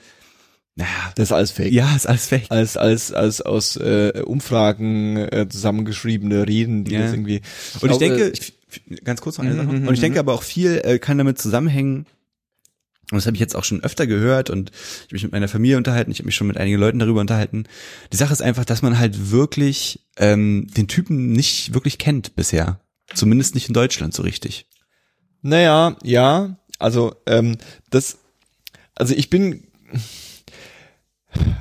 S1: naja,
S3: das ist alles fake.
S1: ja, ist alles fake.
S3: als als als aus äh, Umfragen äh, zusammengeschriebene Reden, die
S1: Ja.
S3: das irgendwie
S1: Und ich
S3: glaube,
S1: denke, ich, ganz kurz noch eine
S2: Mhm,
S1: Sache.
S2: mhm,
S1: Und ich denke
S2: mhm.
S1: aber auch viel äh, kann damit zusammenhängen. Und das habe ich jetzt auch schon öfter gehört und ich habe mich mit meiner Familie unterhalten, ich habe mich schon mit einigen Leuten darüber unterhalten. Die Sache ist einfach, dass man halt wirklich ähm, den Typen nicht wirklich kennt bisher. Zumindest nicht in Deutschland so richtig.
S3: Naja, ja, also ähm, das, also ich bin,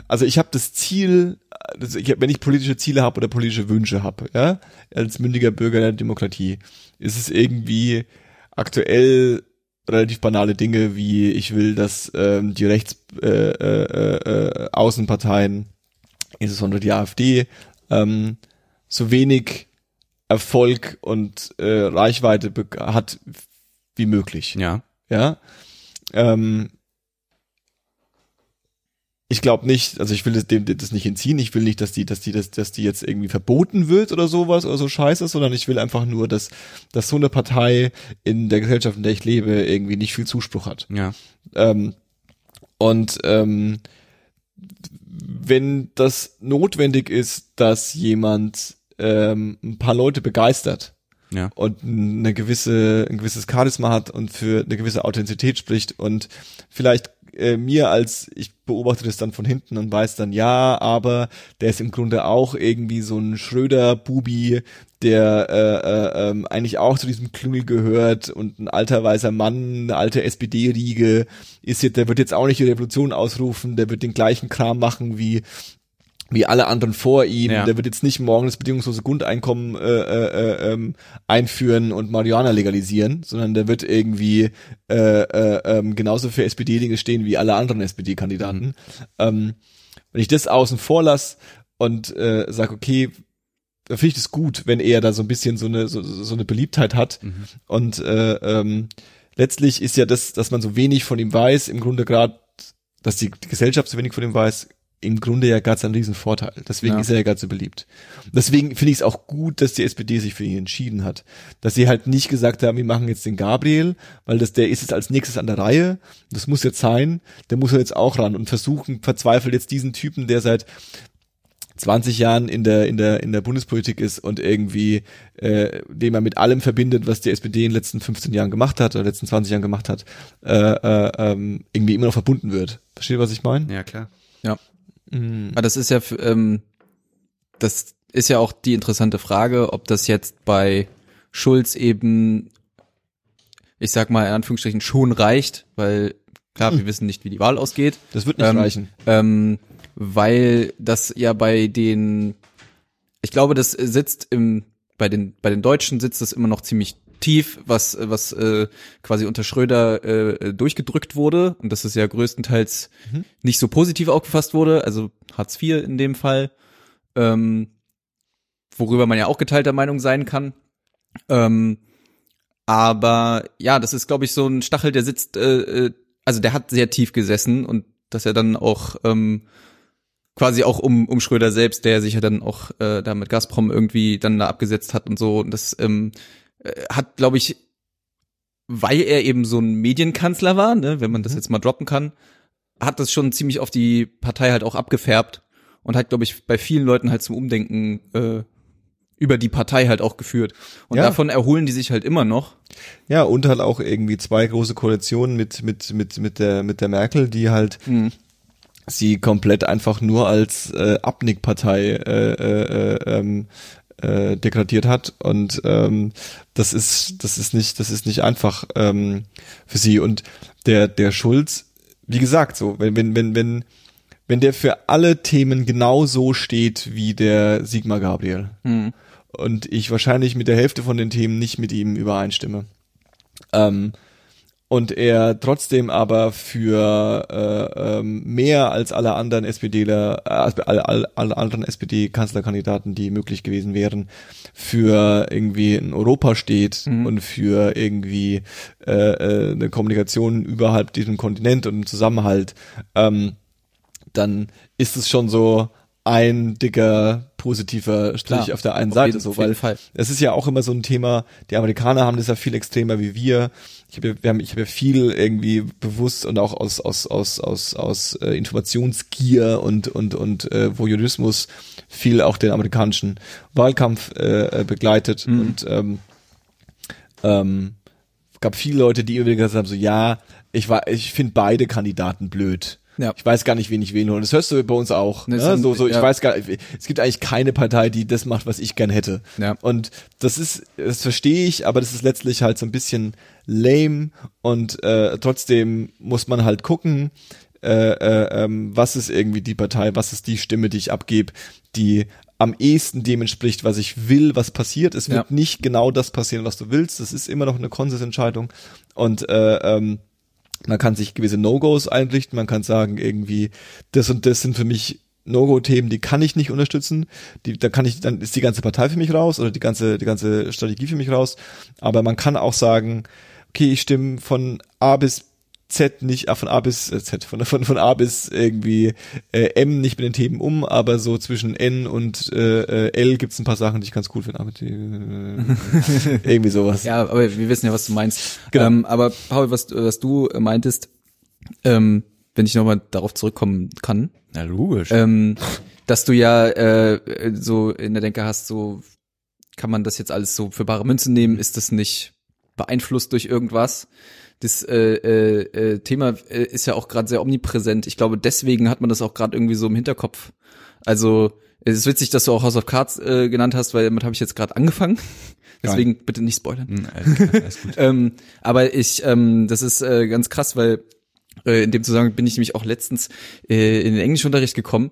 S3: also ich habe das Ziel, das, ich, hab- wenn ich politische Ziele habe oder politische Wünsche habe, ja, als mündiger Bürger der Demokratie, ist es irgendwie aktuell relativ banale Dinge wie ich will, dass ähm, die Rechts äh, äh, äh, Außenparteien, insbesondere die AfD, ähm, so wenig Erfolg und äh, Reichweite hat wie möglich.
S1: Ja.
S3: Ja. Ähm, ich glaube nicht, also ich will das, dem das nicht entziehen, ich will nicht, dass die, dass die, dass, dass die jetzt irgendwie verboten wird oder sowas oder so scheiße, sondern ich will einfach nur, dass, dass so eine Partei in der Gesellschaft, in der ich lebe, irgendwie nicht viel Zuspruch hat.
S1: Ja.
S3: Ähm, und ähm, wenn das notwendig ist, dass jemand ähm, ein paar Leute begeistert
S1: Ja.
S3: und eine gewisse, ein gewisses Charisma hat und für eine gewisse Authentizität spricht und vielleicht äh, mir als, ich beobachte das dann von hinten und weiß dann, ja, aber der ist im Grunde auch irgendwie so ein Schröder-Bubi, der äh, äh, ähm, eigentlich auch zu diesem Klüngel gehört und ein alter weißer Mann, eine alte SPD-Riege, ist jetzt, der wird jetzt auch nicht die Revolution ausrufen, der wird den gleichen Kram machen wie wie alle anderen vor ihm.
S1: Ja.
S3: Der wird jetzt nicht morgen das bedingungslose Grundeinkommen äh, äh, äh, ähm, einführen und Marihuana legalisieren, sondern der wird irgendwie äh, äh, ähm, genauso für SPD-Dinge stehen wie alle anderen SPD-Kandidaten. Ähm, wenn ich das außen vor lasse und äh, sage, okay, da finde ich das gut, wenn er da so ein bisschen so eine so, so eine Beliebtheit hat und äh, ähm, letztlich ist ja das, dass man so wenig von ihm weiß, im Grunde gerade, dass die, die Gesellschaft so wenig von ihm weiß, im Grunde ja gerade ein Riesenvorteil. Deswegen
S2: Ja.
S3: ist er ja gerade so beliebt. Deswegen finde ich es auch gut, dass die SPD sich für ihn entschieden hat. Dass sie halt nicht gesagt haben, wir machen jetzt den Gabriel, weil das der ist jetzt als nächstes an der Reihe. Das muss jetzt sein. Der muss er jetzt auch ran und versuchen verzweifelt jetzt diesen Typen, der seit 20 Jahren in der in der in der Bundespolitik ist und irgendwie äh, den man mit allem verbindet, was die SPD in den letzten 15 Jahren gemacht hat oder letzten 20 Jahren gemacht hat, äh, äh, ähm, irgendwie immer noch verbunden wird. Versteht ihr, was ich meine?
S1: Ja, klar.
S2: Ja.
S3: Mhm.
S2: Aber das ist ja, ähm, das ist ja auch die interessante Frage, ob das jetzt bei Schulz eben, ich sag mal in Anführungsstrichen, schon reicht, weil Klar, wir wissen nicht, wie die Wahl ausgeht.
S3: Das wird nicht
S2: Ähm,
S3: reichen.
S2: Ähm, weil das ja bei den, ich glaube, das sitzt im, bei den, bei den Deutschen sitzt das immer noch ziemlich tief, was, was äh, quasi unter Schröder äh, durchgedrückt wurde. Und das ist ja größtenteils nicht so positiv aufgefasst wurde, also Hartz IV in dem Fall, ähm, worüber man ja auch geteilter Meinung sein kann. Ähm, aber ja, das ist, glaube ich, so ein Stachel, der sitzt, äh, äh, also der hat sehr tief gesessen und dass er dann auch ähm, quasi auch um, um Schröder selbst, der sich ja dann auch äh, da mit Gazprom irgendwie dann da abgesetzt hat und so. Und das ähm, äh, hat, glaube ich, weil er eben so ein Medienkanzler war, ne, wenn man das jetzt mal droppen kann, hat das schon ziemlich auf die Partei halt auch abgefärbt und hat, glaube ich, bei vielen Leuten halt zum Umdenken äh, über die Partei halt auch geführt. Und
S3: Ja.
S2: davon erholen die sich halt immer noch.
S3: Ja, und halt auch irgendwie zwei große Koalitionen mit, mit, mit, mit der, mit der Merkel, die halt
S2: Mhm.
S3: sie komplett einfach nur als äh, Abnickpartei äh, äh, äh, ähm, äh, degradiert hat und ähm, das ist das ist nicht das ist nicht einfach ähm, für sie und der der Schulz wie gesagt so wenn wenn wenn wenn wenn der für alle Themen genau so steht wie der Sigmar Gabriel
S2: Mhm.
S3: und ich wahrscheinlich mit der Hälfte von den Themen nicht mit ihm übereinstimme. Ähm, und er trotzdem aber für äh, ähm, mehr als alle anderen SPDler, äh, alle, alle, alle anderen SPD-Kanzlerkandidaten, die möglich gewesen wären, für irgendwie in Europa steht
S2: Mhm.
S3: und für irgendwie äh, äh, eine Kommunikation überhalb diesem Kontinent und einen Zusammenhalt, ähm, dann ist es schon so ein dicker positiver Strich
S2: Klar,
S3: auf der einen
S2: auf
S3: Seite,
S2: jeden-
S3: so weil
S2: Fall.
S3: es ist ja auch immer so ein Thema, die Amerikaner haben das ja viel extremer wie wir. Ich habe ja, wir haben, ich habe ja viel irgendwie bewusst und auch aus aus aus aus aus äh, Informationsgier und und und äh, Voyeurismus viel auch den amerikanischen Wahlkampf äh, äh, begleitet
S2: Mhm.
S3: und ähm, ähm, gab viele Leute, die wieder gesagt haben, so ja, ich war, ich finde beide Kandidaten blöd.
S2: Ja.
S3: Ich weiß gar nicht, wen ich wählen soll. Das hörst du bei uns auch.
S2: Ne,
S3: Ne?
S2: es sind-
S3: So, so, ich
S2: ja.
S3: weiß gar es gibt eigentlich keine Partei, die das macht, was ich gern hätte.
S2: Ja.
S3: Und das ist, das verstehe ich, aber das ist letztlich halt so ein bisschen lame und äh, trotzdem muss man halt gucken, äh, äh, ähm, was ist irgendwie die Partei, was ist die Stimme, die ich abgebe, die am ehesten dem entspricht, was ich will, was passiert. Es wird
S2: Ja.
S3: nicht genau das passieren, was du willst. Das ist immer noch eine Konsensentscheidung. Und äh, ähm, man kann sich gewisse No-Gos einrichten, man kann sagen, irgendwie, das und das sind für mich No-Go-Themen, die kann ich nicht unterstützen. Die, da kann ich, dann ist die ganze Partei für mich raus oder die ganze, die ganze Strategie für mich raus. Aber man kann auch sagen, okay, ich stimme von A bis Z nicht, ah, von A bis äh, Z, von, von, von A bis irgendwie äh, M nicht mit den Themen um, aber so zwischen N und äh, äh, L gibt's ein paar Sachen, die ich ganz cool finde. Aber die, äh, irgendwie sowas.
S2: Ja, aber wir wissen ja, was du meinst.
S3: Genau.
S2: Ähm, aber Paul, was, was du meintest, ähm, wenn ich nochmal darauf zurückkommen kann,
S1: Na logisch.
S2: ähm, dass du ja äh, so in der Denke hast, so kann man das jetzt alles so für bare Münze nehmen, ist das nicht beeinflusst durch irgendwas? Das äh, äh, äh, Thema äh, ist ja auch gerade sehr omnipräsent. Ich glaube, deswegen hat man das auch gerade irgendwie so im Hinterkopf. Also es ist witzig, dass du auch House of Cards äh, genannt hast, weil damit habe ich jetzt gerade angefangen. Deswegen bitte nicht spoilern.
S1: Hm, alles, alles gut.
S2: Ähm, aber ich, ähm, das ist äh, ganz krass, weil äh, in dem Zusammenhang bin ich nämlich auch letztens äh, in den Englischunterricht gekommen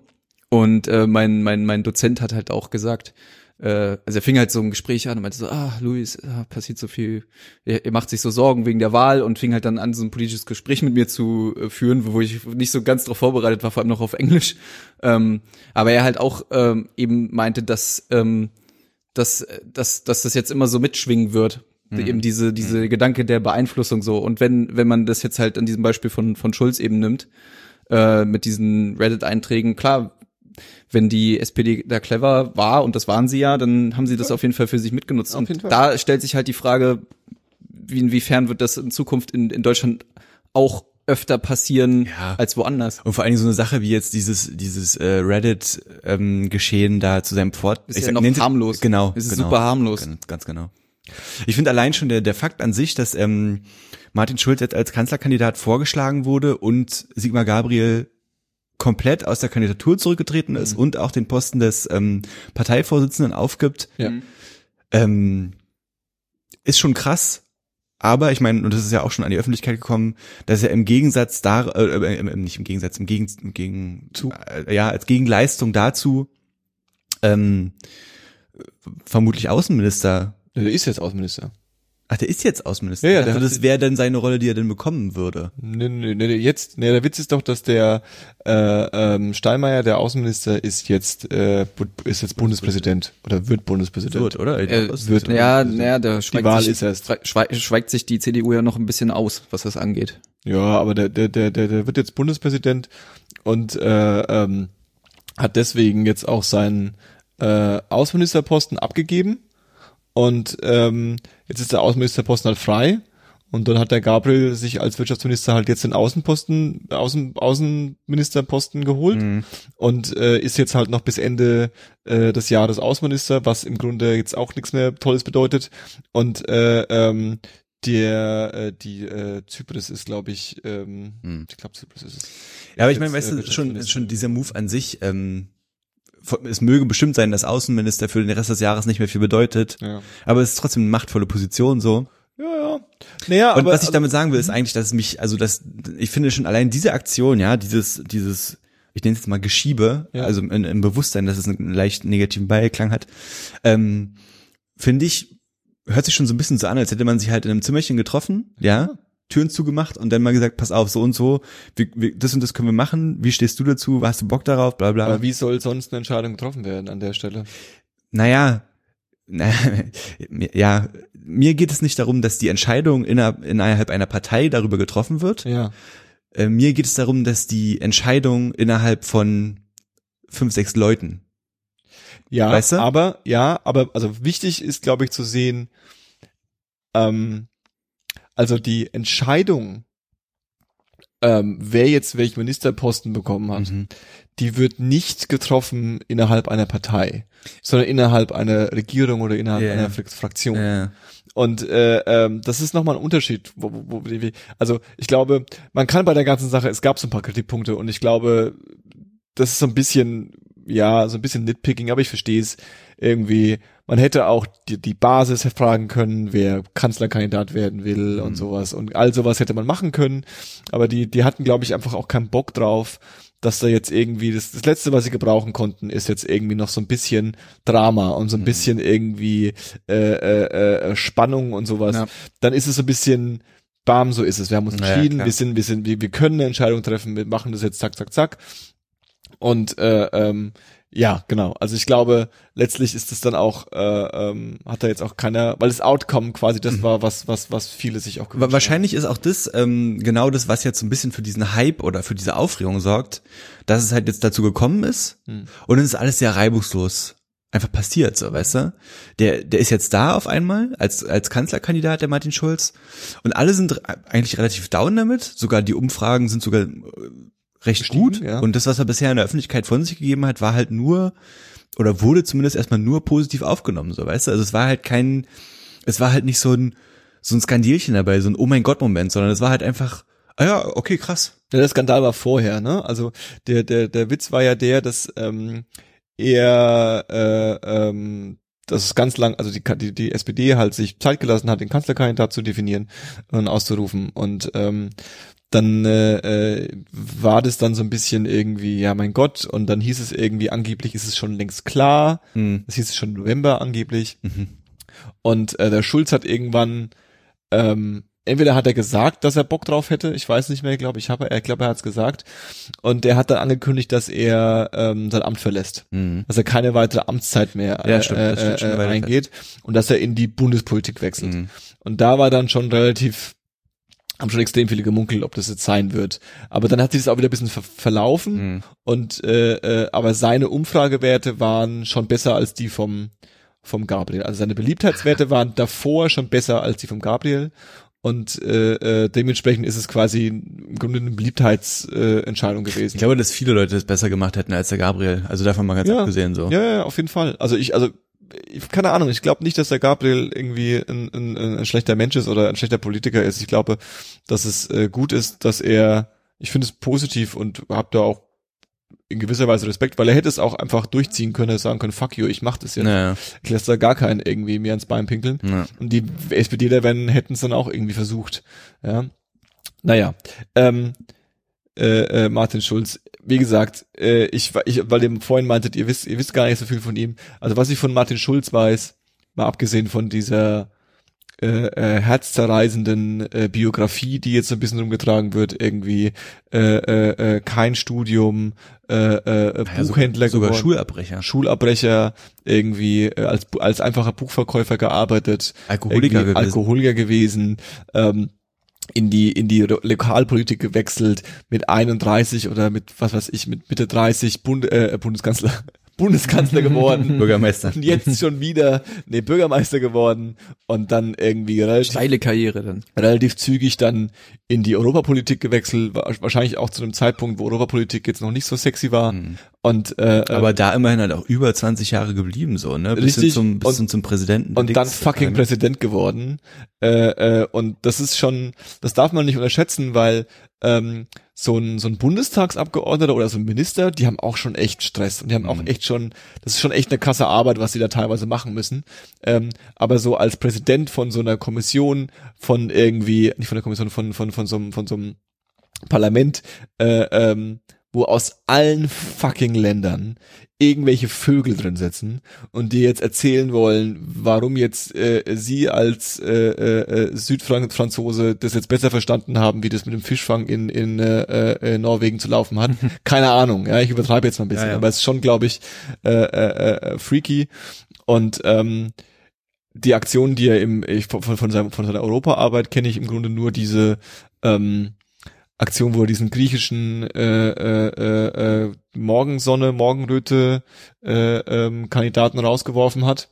S2: und äh, mein, mein, mein Dozent hat halt auch gesagt, äh, also er fing halt so ein Gespräch an und meinte so, ah, Luis, ah, passiert so viel, er, er macht sich so Sorgen wegen der Wahl und fing halt dann an, so ein politisches Gespräch mit mir zu äh, führen, wo ich nicht so ganz drauf vorbereitet war, vor allem noch auf Englisch. Ähm, aber er halt auch ähm, eben meinte, dass ähm, dass, dass, dass das jetzt immer so mitschwingen wird. Eben diese, diese Gedanke der Beeinflussung so. Und wenn, wenn man das jetzt halt an diesem Beispiel von, von Schulz eben nimmt, äh, mit diesen Reddit-Einträgen, klar, wenn die SPD da clever war, und das waren sie ja, dann haben sie das auf jeden Fall für sich mitgenutzt.
S3: Auf
S2: und da stellt sich halt die Frage, wie, inwiefern wird das in Zukunft in, in Deutschland auch öfter passieren
S1: Ja.
S2: als woanders.
S1: Und vor allen Dingen so eine Sache wie jetzt dieses dieses äh, Reddit ähm, Geschehen da zu seinem Fort
S2: Ist
S1: ich
S2: ja
S1: sag-
S2: noch
S1: nennt-
S2: harmlos.
S1: Genau,
S2: Es ist
S1: genau.
S2: super harmlos.
S1: Ganz, ganz genau. Ich finde allein schon der der Fakt an sich, dass ähm, Martin Schulz jetzt als Kanzlerkandidat vorgeschlagen wurde und Sigmar Gabriel komplett aus der Kandidatur zurückgetreten ist und auch den Posten des ähm, Parteivorsitzenden aufgibt,
S3: Ja.
S2: Mhm.
S1: ähm, ist schon krass. Aber ich meine, und das ist ja auch schon an die Öffentlichkeit gekommen, dass er im Gegensatz da, äh, äh, nicht im Gegensatz, im Gegen, im Gegen zu, äh, ja, als Gegenleistung dazu, ähm, vermutlich Außenminister.
S3: Der ist jetzt Außenminister.
S1: Ach, der ist jetzt Außenminister.
S3: Ja, ja,
S1: dachte,
S3: der-
S1: das wäre dann seine Rolle, die er dann bekommen würde.
S3: Nee, nee, nee, jetzt, nee, der Witz ist doch, dass der äh, ähm, Steinmeier, der Außenminister, ist jetzt äh, ist jetzt Bundespräsident oder wird Bundespräsident.
S1: Wird, oder?
S2: Äh,
S1: Das-
S3: wird-
S2: ja, naja, da schweigt,
S3: Wahl
S2: sich,
S3: ist erst.
S2: schweigt, sich die CDU ja noch ein bisschen aus, was das angeht.
S3: Ja, aber der, der, der, der, der wird jetzt Bundespräsident und äh, ähm, hat deswegen jetzt auch seinen äh, Außenministerposten abgegeben. Und ähm, jetzt ist der Außenministerposten halt frei. Und dann hat der Gabriel sich als Wirtschaftsminister halt jetzt den Außenposten, Außen, Außenministerposten geholt
S1: Mhm.
S3: und äh, ist jetzt halt noch bis Ende äh, des Jahres Außenminister, was im Grunde jetzt auch nichts mehr Tolles bedeutet. Und äh, ähm, der äh, die äh, Zypris ist, glaube ich, ähm,
S1: Hm.
S3: ich glaube Zypris ist es.
S1: Ja, aber ich meine, weißt
S3: äh,
S1: du, schon, schon dieser Move an sich, ähm, es möge bestimmt sein, dass Außenminister für den Rest des Jahres nicht mehr viel bedeutet,
S3: Ja.
S1: aber es ist trotzdem eine machtvolle Position so.
S3: Ja, ja. Naja,
S1: Und
S3: aber
S1: was ich
S3: also,
S1: damit sagen will, ist eigentlich, dass es mich, also das, ich finde schon allein diese Aktion, ja, dieses, dieses, ich nenne es jetzt mal Geschiebe,
S3: Ja.
S1: also im, im Bewusstsein, dass es einen leicht negativen Beiklang hat, ähm, finde ich, hört sich schon so ein bisschen so an, als hätte man sich halt in einem Zimmerchen getroffen, ja, Türen zugemacht und dann mal gesagt, pass auf, so und so, wir, wir, das und das können wir machen, wie stehst du dazu, hast du Bock darauf, bla bla.
S3: aber wie soll sonst eine Entscheidung getroffen werden an der Stelle?
S1: Naja, naja, ja, mir geht es nicht darum, dass die Entscheidung innerhalb, innerhalb einer Partei darüber getroffen wird.
S3: Ja.
S1: Äh, mir geht es darum, dass die Entscheidung innerhalb von fünf, sechs Leuten.
S3: Ja,
S1: Weißt du?
S3: aber ja, aber also wichtig ist, glaube ich, zu sehen, ähm, also die Entscheidung, ähm, wer jetzt welchen Ministerposten bekommen hat,
S1: Mhm.
S3: die wird nicht getroffen innerhalb einer Partei, sondern innerhalb einer Regierung oder innerhalb
S1: Ja.
S3: einer Frak- Fraktion.
S1: Äh,
S3: Und äh, ähm, das ist nochmal ein Unterschied. Wo, wo, wo, wie- also ich glaube, man kann bei der ganzen Sache, es gab so ein paar Kritikpunkte und ich glaube, das ist so ein bisschen, ja, so ein bisschen nitpicking, aber ich verstehe es irgendwie. Man hätte auch die, die Basis fragen können, wer Kanzlerkandidat werden will und
S1: Mhm.
S3: sowas. Und all sowas hätte man machen können. Aber die, die hatten, glaube ich, einfach auch keinen Bock drauf, dass da jetzt irgendwie, das, das Letzte, was sie gebrauchen konnten, ist jetzt irgendwie noch so ein bisschen Drama und so ein
S1: Mhm.
S3: bisschen irgendwie äh, äh, äh, Spannung und sowas.
S2: Ja.
S3: Dann ist es so ein bisschen, bam, so ist es. Wir haben uns entschieden,
S1: klar.
S3: wir sind, wir sind, wir, wir können eine Entscheidung treffen, wir machen das jetzt zack, zack, zack. Und äh, ähm, ja, genau. Also ich glaube, letztlich ist es dann auch, äh, ähm, hat da jetzt auch keiner, weil das Outcome quasi das war, was, was, was viele sich auch gewünscht
S1: wahrscheinlich ist auch das ähm, genau das, was jetzt so ein bisschen für diesen Hype oder für diese Aufregung sorgt, dass es halt jetzt dazu gekommen ist
S3: Hm.
S1: und es ist alles sehr reibungslos einfach passiert, so, weißt du? Der, der ist jetzt da auf einmal als, als Kanzlerkandidat, der Martin Schulz. Und alle sind eigentlich relativ down damit. Sogar die Umfragen sind sogar äh, recht
S3: Gestiegen,
S1: gut.
S3: ja.
S1: Und das, was er bisher in der Öffentlichkeit von sich gegeben hat, war halt nur, oder wurde zumindest erstmal nur positiv aufgenommen, so, weißt du? Also es war halt kein, es war halt nicht so ein, so ein Skandierchen dabei, so ein Oh mein Gott Moment, sondern es war halt einfach, ah ja, okay, krass.
S3: Ja, der Skandal war vorher, ne? Also der, der, der Witz war ja der, dass ähm, er äh, ähm, das ist ganz lang, also die, die, die SPD halt sich Zeit gelassen hat, den Kanzlerkandidat zu definieren und auszurufen. Und ähm, dann äh, äh, war das dann so ein bisschen irgendwie, ja mein Gott, und dann hieß es irgendwie, angeblich ist es schon längst klar.
S1: Hm.
S3: Das hieß es schon November angeblich.
S1: Mhm.
S3: Und äh, der Schulz hat irgendwann, ähm, entweder hat er gesagt, dass er Bock drauf hätte, ich weiß nicht mehr, glaube ich, habe er glaube er hat es gesagt. Und er hat dann angekündigt, dass er ähm, sein Amt verlässt,
S1: Mhm.
S3: dass er keine weitere Amtszeit mehr
S1: Ja,
S3: äh,
S1: stimmt, steht schon
S3: äh,
S1: eine Weile
S3: eingeht und dass er in die Bundespolitik wechselt.
S1: Mhm.
S3: Und da war dann schon relativ haben schon extrem viele gemunkelt, ob das jetzt sein wird. Aber dann hat sich das auch wieder ein bisschen ver verlaufen
S1: Mhm.
S3: und äh, äh, aber seine Umfragewerte waren schon besser als die vom vom Gabriel. Also seine Beliebtheitswerte waren davor schon besser als die vom Gabriel und äh, äh, dementsprechend ist es quasi im Grunde eine Beliebtheitsentscheidung äh, gewesen.
S1: Ich glaube, dass viele Leute das besser gemacht hätten als der Gabriel. Also davon mal ganz
S3: Ja.
S1: abgesehen so.
S3: Ja, ja, auf jeden Fall. Also ich, also ich, keine Ahnung, ich glaube nicht, dass der Gabriel irgendwie ein, ein, ein schlechter Mensch ist oder ein schlechter Politiker ist. Ich glaube, dass es äh, gut ist, dass er, ich finde es positiv und habe da auch in gewisser Weise Respekt, weil er hätte es auch einfach durchziehen können, sagen können, fuck you, ich mach das jetzt.
S1: Ja.
S3: Ich lasse da gar keinen irgendwie mir ans Bein pinkeln.
S1: Ja.
S3: Und die SPDler hätten es dann auch irgendwie versucht. Ja. Naja. Ähm, äh, äh, Martin Schulz, wie gesagt, äh, ich, ich, weil ihr vorhin meintet, ihr wisst, ihr wisst gar nicht so viel von ihm. Also was ich von Martin Schulz weiß, mal abgesehen von dieser äh, äh, herzzerreißenden äh, Biografie, die jetzt so ein bisschen rumgetragen wird, irgendwie äh, äh, äh, kein Studium, äh, äh,
S1: Ja,
S3: Buchhändler
S1: sogar, sogar
S3: geworden.
S1: Schulabbrecher.
S3: Schulabbrecher, irgendwie äh, als, als einfacher Buchverkäufer gearbeitet,
S1: Alkoholiker gewesen.
S3: Alkoholiker gewesen, ähm, in die in die Lokalpolitik gewechselt mit 31 oder mit was weiß ich mit Mitte 30 Bund, äh, Bundeskanzler Bundeskanzler geworden
S1: Bürgermeister.
S3: und jetzt schon wieder nee Bürgermeister geworden und dann irgendwie relativ,
S2: Steile Karriere dann.
S3: relativ zügig dann in die Europapolitik gewechselt, wa- wahrscheinlich auch zu einem Zeitpunkt, wo Europapolitik jetzt noch nicht so sexy war und äh,
S1: Aber da immerhin halt auch über 20 Jahre geblieben, so, ne? Bis
S3: Richtig.
S1: zum, bis
S3: Und-
S1: zum Präsidenten.
S3: und dann fucking Präsident geworden. Äh, äh, und das ist schon, das darf man nicht unterschätzen, weil ähm, so ein so ein Bundestagsabgeordneter oder so ein Minister, die haben auch schon echt Stress und die haben auch echt schon, das ist schon echt eine krasse Arbeit, was sie da teilweise machen müssen. Ähm, aber so als Präsident von so einer Kommission, von irgendwie, nicht von der Kommission, von von von so einem von so einem Parlament, äh, ähm, wo aus allen fucking Ländern irgendwelche Vögel drin sitzen und die jetzt erzählen wollen, warum jetzt äh, sie als äh, äh, Südfranzose das jetzt besser verstanden haben, wie das mit dem Fischfang in, in äh, äh, Norwegen zu laufen hat. Keine Ahnung, ja, ich übertreibe jetzt mal ein bisschen,
S1: Ja, ja.
S3: aber es ist schon, glaube ich, äh, äh, äh, freaky und ähm, die Aktionen, die er im ich, von, von, seinem, von seiner Europaarbeit kenne ich im Grunde nur diese ähm, Aktion, wo er diesen griechischen äh, äh, äh, äh, Morgensonne, Morgenröte äh, ähm, Kandidaten rausgeworfen hat.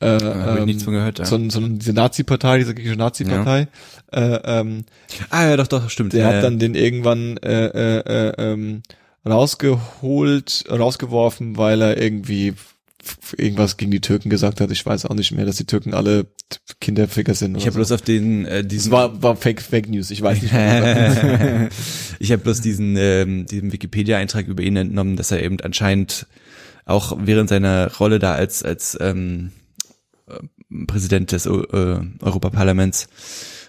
S3: Äh, ähm,
S1: nichts von gehört, ja.
S3: sondern, sondern diese Nazi-Partei, diese griechische Nazi-Partei, äh, ähm,
S1: Ah, ja, doch, doch, stimmt.
S3: der
S1: ja,
S3: hat
S1: ja.
S3: dann den irgendwann äh, äh, äh, ähm, rausgeholt, rausgeworfen, weil er irgendwie irgendwas gegen die Türken gesagt hat. Ich weiß auch nicht mehr, dass die Türken alle Kinderficker sind.
S1: Ich habe
S3: so.
S1: bloß auf den, äh,
S3: das
S1: diesen,
S3: war, war Fake, Fake News. Ich weiß nicht mehr.
S1: ich habe bloß diesen, ähm, diesen Wikipedia-Eintrag über ihn entnommen, dass er eben anscheinend auch während seiner Rolle da als, als ähm, äh, Präsident des äh, Europaparlaments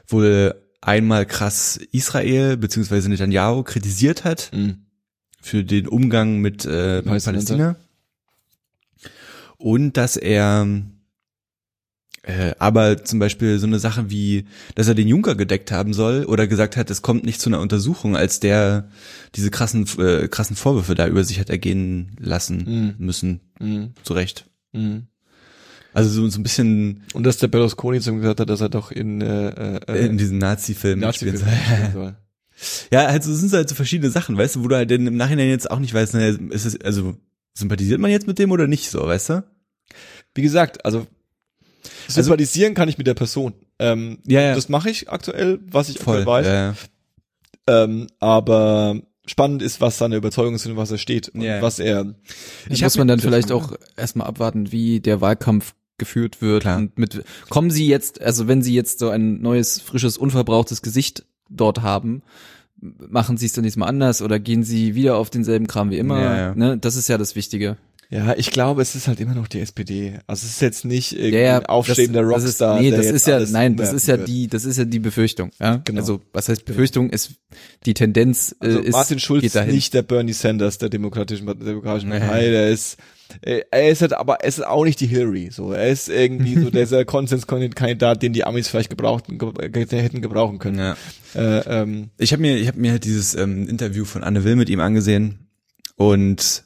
S1: wohl einmal krass Israel beziehungsweise Netanyahu kritisiert hat
S3: Mhm.
S1: für den Umgang mit äh,
S3: Palästinenser.
S1: Palästina und dass er äh, aber zum Beispiel so eine Sache wie, dass er den Juncker gedeckt haben soll oder gesagt hat, es kommt nicht zu einer Untersuchung, als der diese krassen äh, krassen Vorwürfe da über sich hat ergehen lassen
S3: Mhm.
S1: müssen.
S3: Mhm.
S1: Zu Recht.
S3: Mhm.
S1: Also so, so ein bisschen
S3: Und dass der Berlusconi zu ihm gesagt hat, dass er doch in, äh, äh,
S1: in diesen Nazi-Filmen
S3: Nazi-Film
S1: soll.
S3: spielen soll.
S1: Ja, halt so sind halt so verschiedene Sachen, weißt du, wo du halt im Nachhinein jetzt auch nicht weißt, naja, ist es, also sympathisiert man jetzt mit dem oder nicht so, weißt du?
S3: Wie gesagt, also sympathisieren kann ich mit der Person. Ähm,
S1: Ja, ja.
S3: Das mache ich aktuell, was ich
S1: Voll.
S3: aktuell weiß.
S1: Ja.
S3: Ähm, aber spannend ist, was seine Überzeugungen sind und was er steht und
S1: Ja.
S3: was er.
S1: Ich
S2: muss man dann vielleicht auch erstmal abwarten, wie der Wahlkampf geführt wird
S1: Klar.
S2: und mit kommen sie jetzt, also wenn sie jetzt so ein neues, frisches, unverbrauchtes Gesicht dort haben, machen sie es dann diesmal anders oder gehen sie wieder auf denselben Kram wie immer?
S1: Ja, ja.
S2: Ne? Das ist ja das Wichtige.
S3: Ja, ich glaube, es ist halt immer noch die SPD. Also es ist jetzt nicht irgendwie
S2: Ja, ja,
S3: aufstrebender
S2: das,
S3: Rockstar.
S2: Das ist, nee, das ist ja, nein, das ist ja
S3: wird.
S2: die, das ist ja die Befürchtung. Ja?
S3: Genau.
S2: Also was heißt Befürchtung? Ist die Tendenz äh,
S3: Also
S2: ist
S3: Martin Schulz ist nicht der Bernie Sanders der demokratischen, demokratischen. Partei, der ist, äh, er ist halt, aber er ist auch nicht die Hillary, so. Er ist irgendwie so dieser Konsenskandidat, den die Amis vielleicht gebraucht, ge hätten gebrauchen können.
S1: ja.
S3: Äh, ähm,
S1: Ich habe mir, ich habe mir halt dieses ähm, Interview von Anne Will mit ihm angesehen und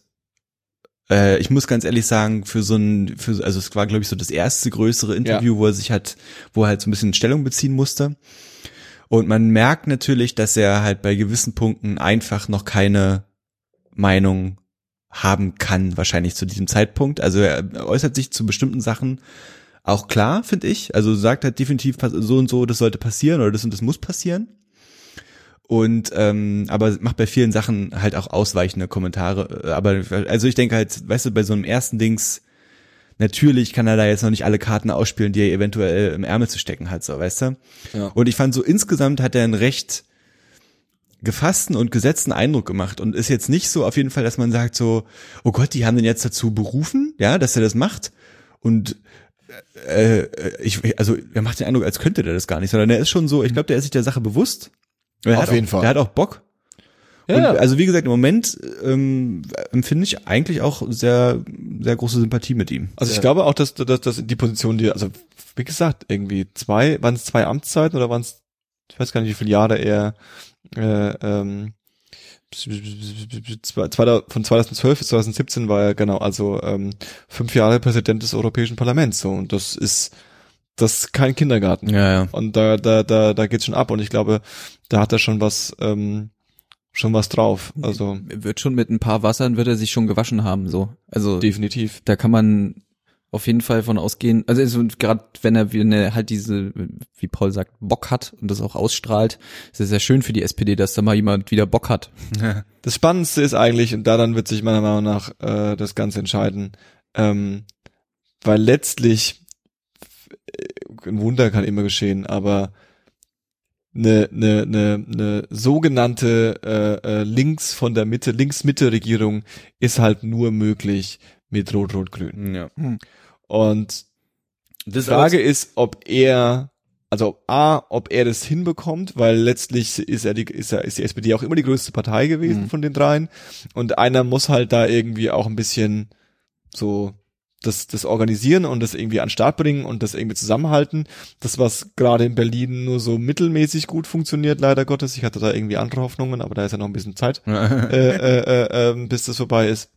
S1: äh, ich muss ganz ehrlich sagen, für so ein, für, also es war glaube ich so das erste größere Interview, wo er sich hat, wo er halt so ein bisschen Stellung beziehen musste. Und man merkt natürlich, dass er halt bei gewissen Punkten einfach noch keine Meinung haben kann, wahrscheinlich zu diesem Zeitpunkt. Also er äußert sich zu bestimmten Sachen auch klar, finde ich. Also sagt halt definitiv so und so, das sollte passieren oder das und das muss passieren. Und ähm, aber macht bei vielen Sachen halt auch ausweichende Kommentare. Äh, Aber also ich denke halt, weißt du, bei so einem ersten Dings, natürlich kann er da jetzt noch nicht alle Karten ausspielen, die er eventuell im Ärmel zu stecken hat, so, weißt du?
S3: Ja.
S1: Und ich fand so insgesamt hat er ein recht gefassten und gesetzten Eindruck gemacht und ist jetzt nicht so auf jeden Fall, dass man sagt so, oh Gott, die haben den jetzt dazu berufen, ja, dass er das macht und äh, äh, ich, also er macht den Eindruck, als könnte der das gar nicht, sondern er ist schon so, ich glaube, der ist sich der Sache bewusst. Er
S3: Auf jeden
S1: auch,
S3: Fall.
S1: Der hat auch Bock.
S3: Ja.
S1: Und, also wie gesagt, im Moment ähm, empfinde ich eigentlich auch sehr, sehr große Sympathie mit ihm.
S3: Also ich glaube auch, dass, dass, dass die Position, die, also wie gesagt, irgendwie zwei, waren es zwei Amtszeiten oder waren es, ich weiß gar nicht, wie viele Jahre er äh, ähm, von 2012 bis 2017 war er genau, also ähm, fünf Jahre Präsident des Europäischen Parlaments so und das ist das ist kein Kindergarten.
S1: Ja, ja.
S3: Und da, da, da, da geht's schon ab und ich glaube, da hat er schon was, ähm, schon was drauf. Also
S2: Wird schon mit ein paar Wassern wird er sich schon gewaschen haben, so. Also
S3: definitiv.
S2: da kann man auf jeden Fall von ausgehen. Also, gerade wenn er, wenn er halt diese, wie Paul sagt, Bock hat und das auch ausstrahlt, ist es sehr schön für die SPD, dass da mal jemand wieder Bock hat.
S3: Das Spannendste ist eigentlich, und daran wird sich meiner Meinung nach äh, das Ganze entscheiden, ähm, weil letztlich ein Wunder kann immer geschehen, aber eine, eine, eine, eine sogenannte äh, äh, links von der Mitte, links-Mitte-Regierung ist halt nur möglich mit Rot-Rot-Grün.
S1: ja.
S3: Und
S1: Das
S3: Die Frage ist, ob er, also A, ob er das hinbekommt, weil letztlich ist er die, ist er, ist die SPD auch immer die größte Partei gewesen
S2: Mhm.
S3: von den dreien. Und einer muss halt da irgendwie auch ein bisschen so das, das organisieren und das irgendwie an Start bringen und das irgendwie zusammenhalten. Das, was gerade in Berlin nur so mittelmäßig gut funktioniert, leider Gottes. Ich hatte da irgendwie andere Hoffnungen, aber da ist ja noch ein bisschen Zeit äh, äh, äh, ähm, bis das vorbei ist.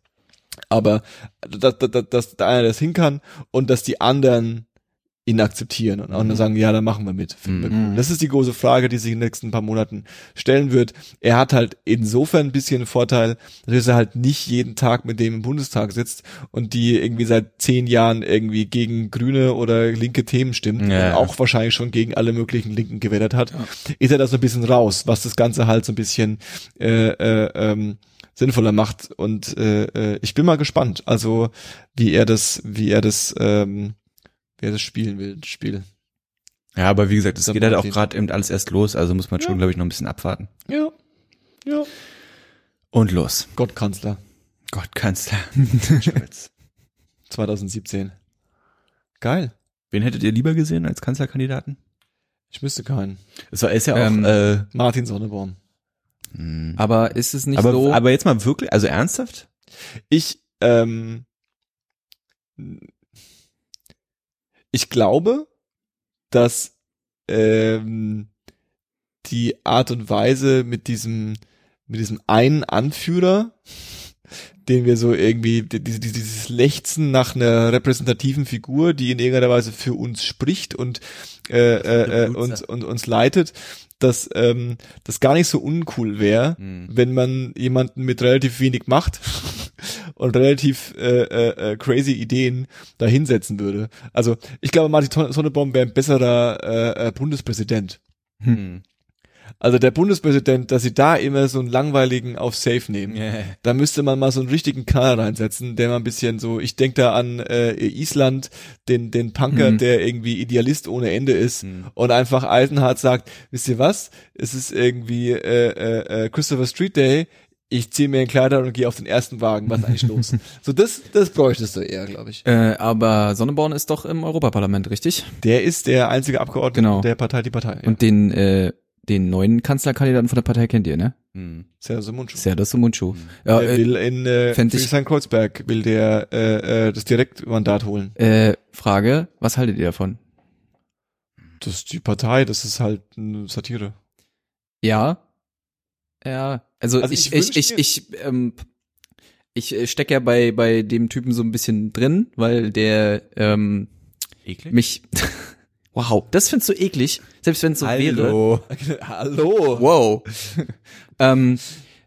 S3: Aber dass, dass, dass der einer das hin kann und dass die anderen ihn akzeptieren und auch dann sagen, ja, dann machen wir mit. Finden wir
S2: Mhm.
S3: Das ist die große Frage, die sich in den nächsten paar Monaten stellen wird. Er hat halt insofern ein bisschen einen Vorteil, dass er halt nicht jeden Tag mit dem im Bundestag sitzt und die irgendwie seit zehn Jahren irgendwie gegen grüne oder linke Themen stimmt
S1: Ja.
S3: und auch wahrscheinlich schon gegen alle möglichen Linken gewettet hat, ist er da so ein bisschen raus, was das Ganze halt so ein bisschen äh, äh, ähm, sinnvoller macht. Und äh, äh, ich bin mal gespannt, also wie er das, wie er das, ähm, wie er das spielen will, das Spiel.
S1: Ja, aber wie gesagt, es geht halt auch gerade eben alles erst los, also muss man schon,
S3: Ja.
S1: glaube ich, noch ein bisschen abwarten.
S3: Ja, ja.
S1: Und los.
S3: Gottkanzler
S1: Gott, Kanzler. Scholz.
S3: 2017. Geil.
S1: Wen hättet ihr lieber gesehen als Kanzlerkandidaten?
S3: Ich wüsste keinen.
S1: Es war- ist ja auch,
S2: Ähm,
S1: äh,
S3: Martin Sonneborn.
S1: mh.
S2: Aber ist es nicht
S1: aber,
S2: so?
S1: aber jetzt mal wirklich, also ernsthaft?
S3: Ich, ähm, ich glaube, dass ähm, die Art und Weise mit diesem mit diesem einen Anführer, den wir so irgendwie die- die- die- dieses Lechzen nach einer repräsentativen Figur, die in irgendeiner Weise für uns spricht und äh, äh, äh, uns und uns leitet, dass ähm, das gar nicht so uncool wäre,
S1: Hm.
S3: wenn man jemanden mit relativ wenig Macht und relativ äh, äh, äh, crazy Ideen da hinsetzen würde. Also ich glaube, Martin Sonneborn wäre ein besserer äh, äh, Bundespräsident.
S1: Hm.
S3: Also der Bundespräsident, dass sie da immer so einen langweiligen auf Safe nehmen. Da müsste man mal so einen richtigen Knall reinsetzen, der mal ein bisschen so, ich denke da an äh, Island, den, den Punker,
S2: Mhm.
S3: der irgendwie Idealist ohne Ende ist
S1: Mhm.
S3: und einfach Eisenhart sagt, wisst ihr was, es ist irgendwie äh, äh, äh, Christopher Street Day, ich ziehe mir ein Kleider und gehe auf den ersten Wagen, was eigentlich los? So das, das bräuchtest du eher, glaube ich.
S2: äh, aber Sonneborn ist doch im Europaparlament, richtig?
S3: Der ist der einzige Abgeordnete
S2: Genau.
S3: der Partei, die Partei. Ja.
S2: Und den, äh, den neuen Kanzlerkandidaten von der Partei kennt ihr, ne?
S1: Hm.
S3: Sergio Mundschuh.
S2: Serdar Sumunchu. Ja,
S3: Der
S2: äh,
S3: will in äh,
S2: ich-
S3: Friedrichshain-Kreuzberg will der äh, äh, das Direktmandat holen.
S2: äh, Frage, was haltet ihr davon?
S3: Das ist die Partei, das ist halt eine Satire.
S2: Ja. Ja, also,
S3: Also
S2: ich,
S3: ich
S2: ich, ich, ich, ähm, ich äh, stecke ja bei, bei dem Typen so ein bisschen drin, weil der ähm,
S1: Eklig?
S2: mich. wow, das findest du eklig, selbst wenn es so wäre.
S1: Hallo.
S3: Hallo.
S2: Wow. ähm,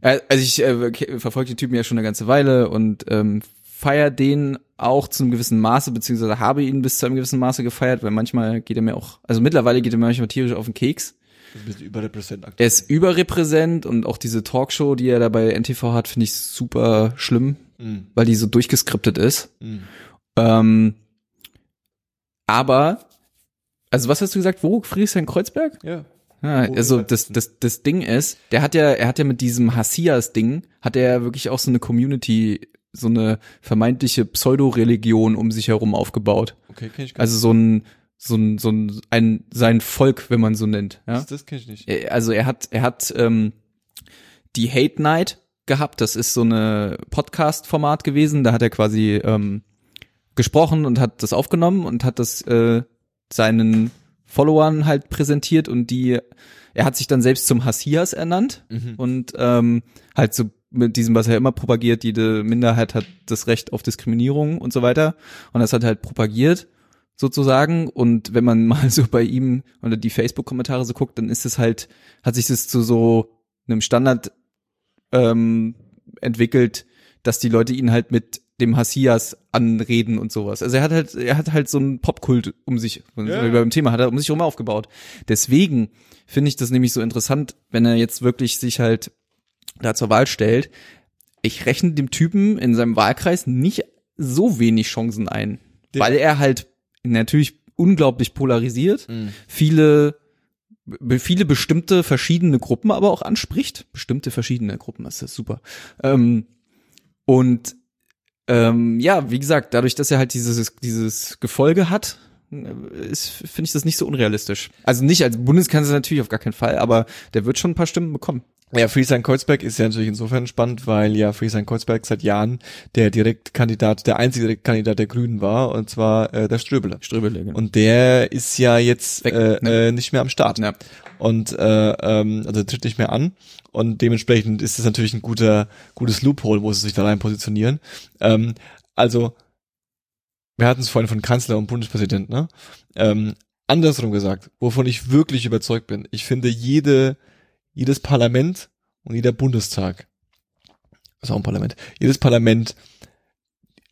S2: äh, also ich äh, verfolge den Typen ja schon eine ganze Weile und ähm, feier den auch zu einem gewissen Maße, beziehungsweise habe ihn bis zu einem gewissen Maße gefeiert, weil manchmal geht er mir auch, also mittlerweile geht er mir manchmal tierisch auf den Keks.
S3: Überrepräsent
S2: Er ist überrepräsent und auch diese Talkshow, die er da bei NTV hat, finde ich super schlimm,
S3: Mhm.
S2: weil die so durchgeskriptet ist.
S3: Mhm.
S2: Ähm, aber, also was hast du gesagt? Wo? Friedrichshain-Kreuzberg?
S3: Ja.
S2: Ja, also das, das, das Ding ist, der hat ja, er hat ja mit diesem Hassias-Ding, hat er ja wirklich auch so eine Community, so eine vermeintliche Pseudo-Religion um sich herum aufgebaut.
S3: Okay, kenn ich gar
S2: Also so ein, so ein, so ein, ein sein Volk, wenn man so nennt. Ja?
S3: nicht. Das kenn ich nicht.
S2: Er- Also er hat, er hat ähm, die Hate Night gehabt. Das ist so eine Podcast-Format gewesen. Da hat er quasi ähm, gesprochen und hat das aufgenommen und hat das äh, seinen Followern halt präsentiert und die, er hat sich dann selbst zum Hassias ernannt
S3: Mhm.
S2: und ähm, halt so mit diesem, was er immer propagiert, jede Minderheit hat das Recht auf Diskriminierung und so weiter. Und das hat er halt propagiert, sozusagen. Und wenn man mal so bei ihm oder die Facebook-Kommentare so guckt, dann ist es halt, hat sich das zu so einem Standard ähm, entwickelt, dass die Leute ihn halt mit dem Hassias anreden und sowas. Also er hat halt, er hat halt so einen Popkult um sich,
S3: Ja.
S2: beim Thema hat er um sich herum aufgebaut. Deswegen finde ich das nämlich so interessant, wenn er jetzt wirklich sich halt da zur Wahl stellt. Ich rechne dem Typen in seinem Wahlkreis nicht so wenig Chancen ein,
S3: Der-
S2: weil er halt natürlich unglaublich polarisiert, viele be- viele bestimmte verschiedene Gruppen aber auch anspricht. Bestimmte verschiedene Gruppen, das ist super. Ähm, und ähm, ja, wie gesagt, dadurch, dass er halt dieses, dieses Gefolge hat, ist, finde ich das nicht so unrealistisch. Also nicht als Bundeskanzler natürlich auf gar keinen Fall, aber der wird schon ein paar Stimmen bekommen.
S3: Ja, Friesland-Kreuzberg ist ja natürlich insofern spannend, weil ja Friesland-Kreuzberg seit Jahren der Direktkandidat, der einzige Direktkandidat der Grünen war, und zwar äh, der Ströbele.
S2: Ströbele, genau.
S3: Und der ist ja jetzt
S2: Weg,
S3: äh,
S2: ne?
S3: äh, nicht mehr am Start.
S2: Ja.
S3: Und äh, ähm, also tritt nicht mehr an. Und dementsprechend ist das natürlich ein guter, gutes Loophole, wo sie sich da rein positionieren. Ähm, also, wir hatten es vorhin von Kanzler und Bundespräsident, ne? Ähm, andersrum gesagt, wovon ich wirklich überzeugt bin, ich finde jede, jedes Parlament und jeder Bundestag, ist auch ein Parlament, jedes Parlament,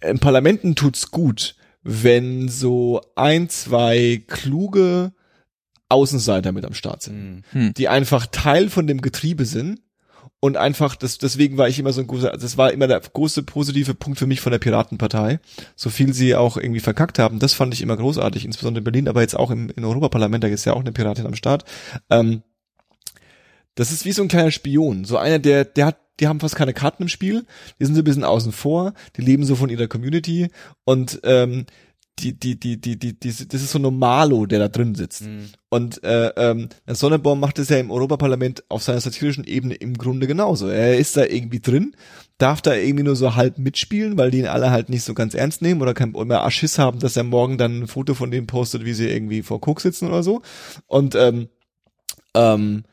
S3: in Parlamenten tut's gut, wenn so ein, zwei kluge Außenseiter mit am Start sind,
S1: Mhm.
S3: die einfach Teil von dem Getriebe sind und einfach, das, deswegen war ich immer so ein großer, das war immer der große positive Punkt für mich von der Piratenpartei, so viel sie auch irgendwie verkackt haben, das fand ich immer großartig, insbesondere in Berlin, aber jetzt auch im, im Europaparlament, da ist ja auch eine Piratin am Start, ähm, das ist wie so ein kleiner Spion. So einer, der, der hat, die haben fast keine Karten im Spiel, die sind so ein bisschen außen vor, die leben so von ihrer Community. Und ähm, die, die, die, die, die, die, das ist so Normalo, der da drin sitzt. Und äh, ähm, Sonneborn macht es ja im Europaparlament auf seiner satirischen Ebene im Grunde genauso. Er ist da irgendwie drin, darf da irgendwie nur so halb mitspielen, weil die ihn alle halt nicht so ganz ernst nehmen oder kein immer Aschiss haben, dass er morgen dann ein Foto von dem postet, wie sie irgendwie vor Cook sitzen oder so. Und ähm, ähm,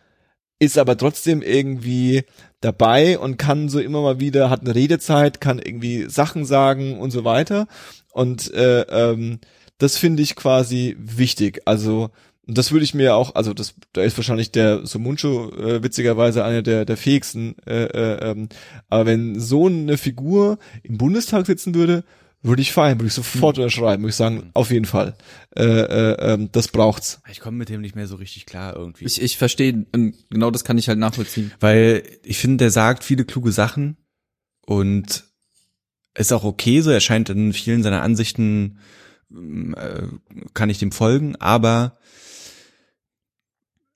S3: ist aber trotzdem irgendwie dabei und kann so immer mal wieder, hat eine Redezeit, kann irgendwie Sachen sagen und so weiter. Und äh, ähm, das finde ich quasi wichtig. Also das würde ich mir auch, also das, da ist wahrscheinlich der Sumunchu äh, witzigerweise einer der der fähigsten. Äh, äh, ähm, aber wenn so eine Figur im Bundestag sitzen würde, würde ich feiern, würde ich sofort unterschreiben, würde ich sagen, auf jeden Fall. Äh, äh, ähm, das braucht's.
S1: Ich komme mit dem nicht mehr so richtig klar irgendwie.
S2: Ich, ich verstehe, und genau das kann ich halt nachvollziehen.
S1: Weil ich finde, der sagt viele kluge Sachen und ist auch okay so. Er scheint in vielen seiner Ansichten, ähm, äh, kann ich dem folgen, aber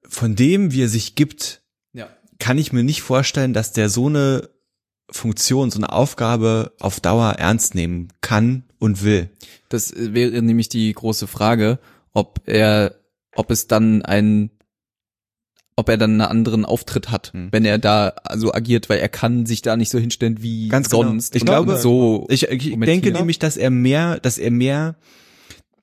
S1: von dem, wie er sich gibt,
S2: Ja.
S1: kann ich mir nicht vorstellen, dass der so eine Funktion, so eine Aufgabe auf Dauer ernst nehmen kann und will.
S2: Das äh, wäre nämlich die große Frage, ob er, ob es dann ein, ob er dann einen anderen Auftritt hat,
S1: Hm.
S2: wenn er da also agiert, weil er kann sich da nicht so hinstellen wie
S1: Ganz genau.
S2: sonst.
S1: Ich
S2: und
S1: glaube,
S2: so.
S1: Ich, ich denke nämlich, dass er mehr, dass er mehr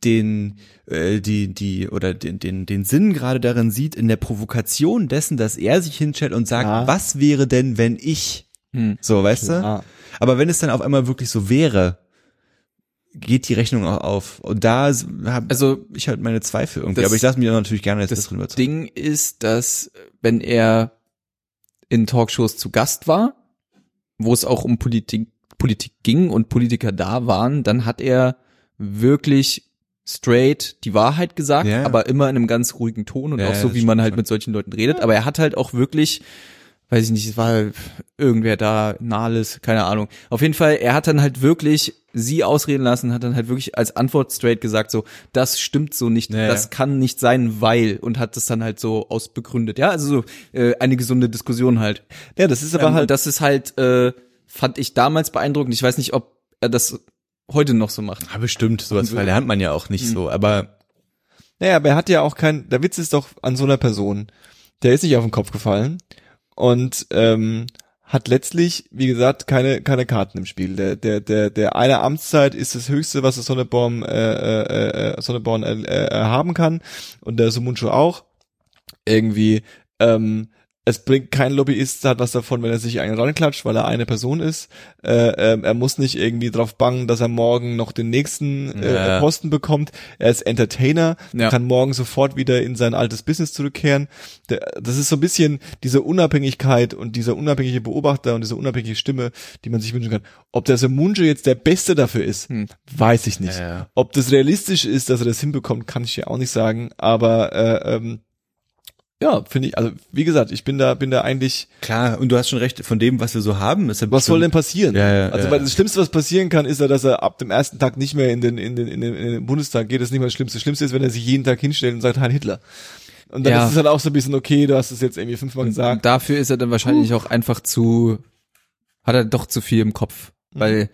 S1: den äh, die die oder den den den Sinn gerade darin sieht in der Provokation dessen, dass er sich hinstellt und sagt,
S3: Ja.
S1: was wäre denn, wenn ich
S2: Hm.
S1: so, weißt du?
S3: Ah.
S1: Aber wenn es dann auf einmal wirklich so wäre, geht die Rechnung auch auf. Und da habe
S2: Also
S1: ich halt meine Zweifel irgendwie.
S2: das-
S1: Aber ich lasse mich natürlich gerne jetzt
S2: das
S1: drin überzeugen.
S2: Ding ist, dass wenn er in Talkshows zu Gast war, wo es auch um Politik, Politik ging und Politiker da waren, dann hat er wirklich straight die Wahrheit gesagt,
S1: Ja, ja.
S2: aber immer in einem ganz ruhigen Ton und
S1: Ja,
S2: auch so, wie man halt mit solchen Leuten redet. Aber er hat halt auch wirklich weiß ich nicht, es war irgendwer da, Nahles, keine Ahnung. Auf jeden Fall, er hat dann halt wirklich sie ausreden lassen, hat dann halt wirklich als Antwort straight gesagt so, das stimmt so nicht,
S1: Ja,
S2: das kann nicht sein, weil und hat das dann halt so ausbegründet. Ja, also so äh, eine gesunde Diskussion halt.
S3: Ja, das ist aber
S2: ähm,
S3: halt,
S2: das ist halt äh, fand ich damals beeindruckend. Ich weiß nicht, ob er das heute noch so macht.
S1: Ja, bestimmt, sowas verlernt man ja auch nicht
S2: Mhm.
S1: so, aber
S3: naja, aber er hat ja auch kein, der Witz ist doch an so einer Person, der ist nicht auf den Kopf gefallen und ähm, hat letztlich, wie gesagt, keine keine Karten im Spiel. Der der der der eine Amtszeit ist das höchste, was der Sonneborn äh, äh, äh, Sonneborn äh, äh, haben kann und der Sumunchu auch. Irgendwie ähm, es bringt kein Lobbyist hat was davon, wenn er sich einen ranklatscht, weil er eine Person ist. Äh, ähm, er muss nicht irgendwie drauf bangen, dass er morgen noch den nächsten äh,
S1: Ja.
S3: Posten bekommt. Er ist Entertainer,
S2: Ja.
S3: kann morgen sofort wieder in sein altes Business zurückkehren. Der, das ist so ein bisschen diese Unabhängigkeit und dieser unabhängige Beobachter und diese unabhängige Stimme, die man sich wünschen kann. Ob der Semunjo jetzt der Beste dafür ist,
S2: Hm.
S3: weiß ich nicht.
S1: Ja.
S3: Ob das realistisch ist, dass er das hinbekommt, kann ich ja auch nicht sagen. Aber äh, ähm, ja, finde ich, also wie gesagt, ich bin da, bin da eigentlich,
S1: klar, und du hast schon recht, von dem, was wir so haben, ist ja
S3: was soll denn passieren?
S1: Ja, ja,
S3: also
S1: ja.
S3: weil das Schlimmste, was passieren kann, ist ja, dass er ab dem ersten Tag nicht mehr in den, in den, in den, in den Bundestag geht. Das ist nicht mal das Schlimmste. Das Schlimmste ist, wenn er sich jeden Tag hinstellt und sagt, Heil Hitler. Und dann
S2: Ja.
S3: ist es halt auch so ein bisschen, okay, du hast es jetzt irgendwie fünfmal gesagt.
S2: Und dafür ist er dann wahrscheinlich auch einfach zu, hat er doch zu viel im Kopf.
S3: Mhm.
S2: Weil,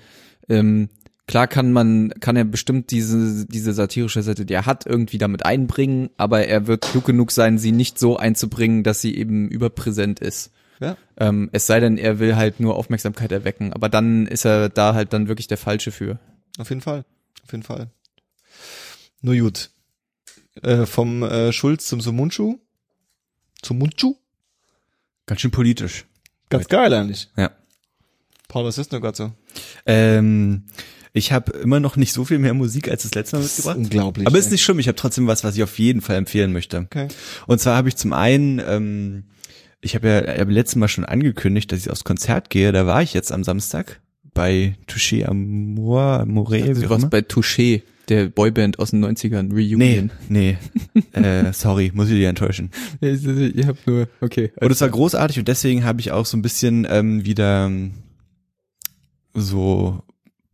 S2: ähm, klar kann man, kann er bestimmt diese, diese satirische Seite, die er hat, irgendwie damit einbringen, aber er wird klug genug sein, sie nicht so einzubringen, dass sie eben überpräsent ist.
S3: Ja.
S2: Ähm, es sei denn, er will halt nur Aufmerksamkeit erwecken, aber dann ist er da halt dann wirklich der Falsche für.
S3: Auf jeden Fall. Auf jeden Fall. Nur gut. Äh, vom äh, Schulz zum Sumunchu. Zum Munchu.
S1: ganz schön politisch.
S3: Ganz geil eigentlich.
S1: Ja.
S3: Paul, was ist denn gerade so?
S1: Ähm, ich habe immer noch nicht so viel mehr Musik als das letzte Mal
S3: Das
S1: mitgebracht.
S3: unglaublich.
S1: Aber ist nicht schlimm, ich habe trotzdem was, was ich auf jeden Fall empfehlen möchte.
S3: Okay.
S1: Und zwar habe ich zum einen, ähm, ich habe ja beim letzten Mal schon angekündigt, dass ich aufs Konzert gehe. Da war ich jetzt am Samstag bei Touché Amour, Amore,
S2: Du warst bei Touché, der Boyband aus den 90ern, Reunion.
S1: Nee, nee. äh, sorry, muss ich dich enttäuschen.
S2: Nee. Ihr habt nur, okay.
S1: Und es war großartig und deswegen habe ich auch so ein bisschen ähm, wieder so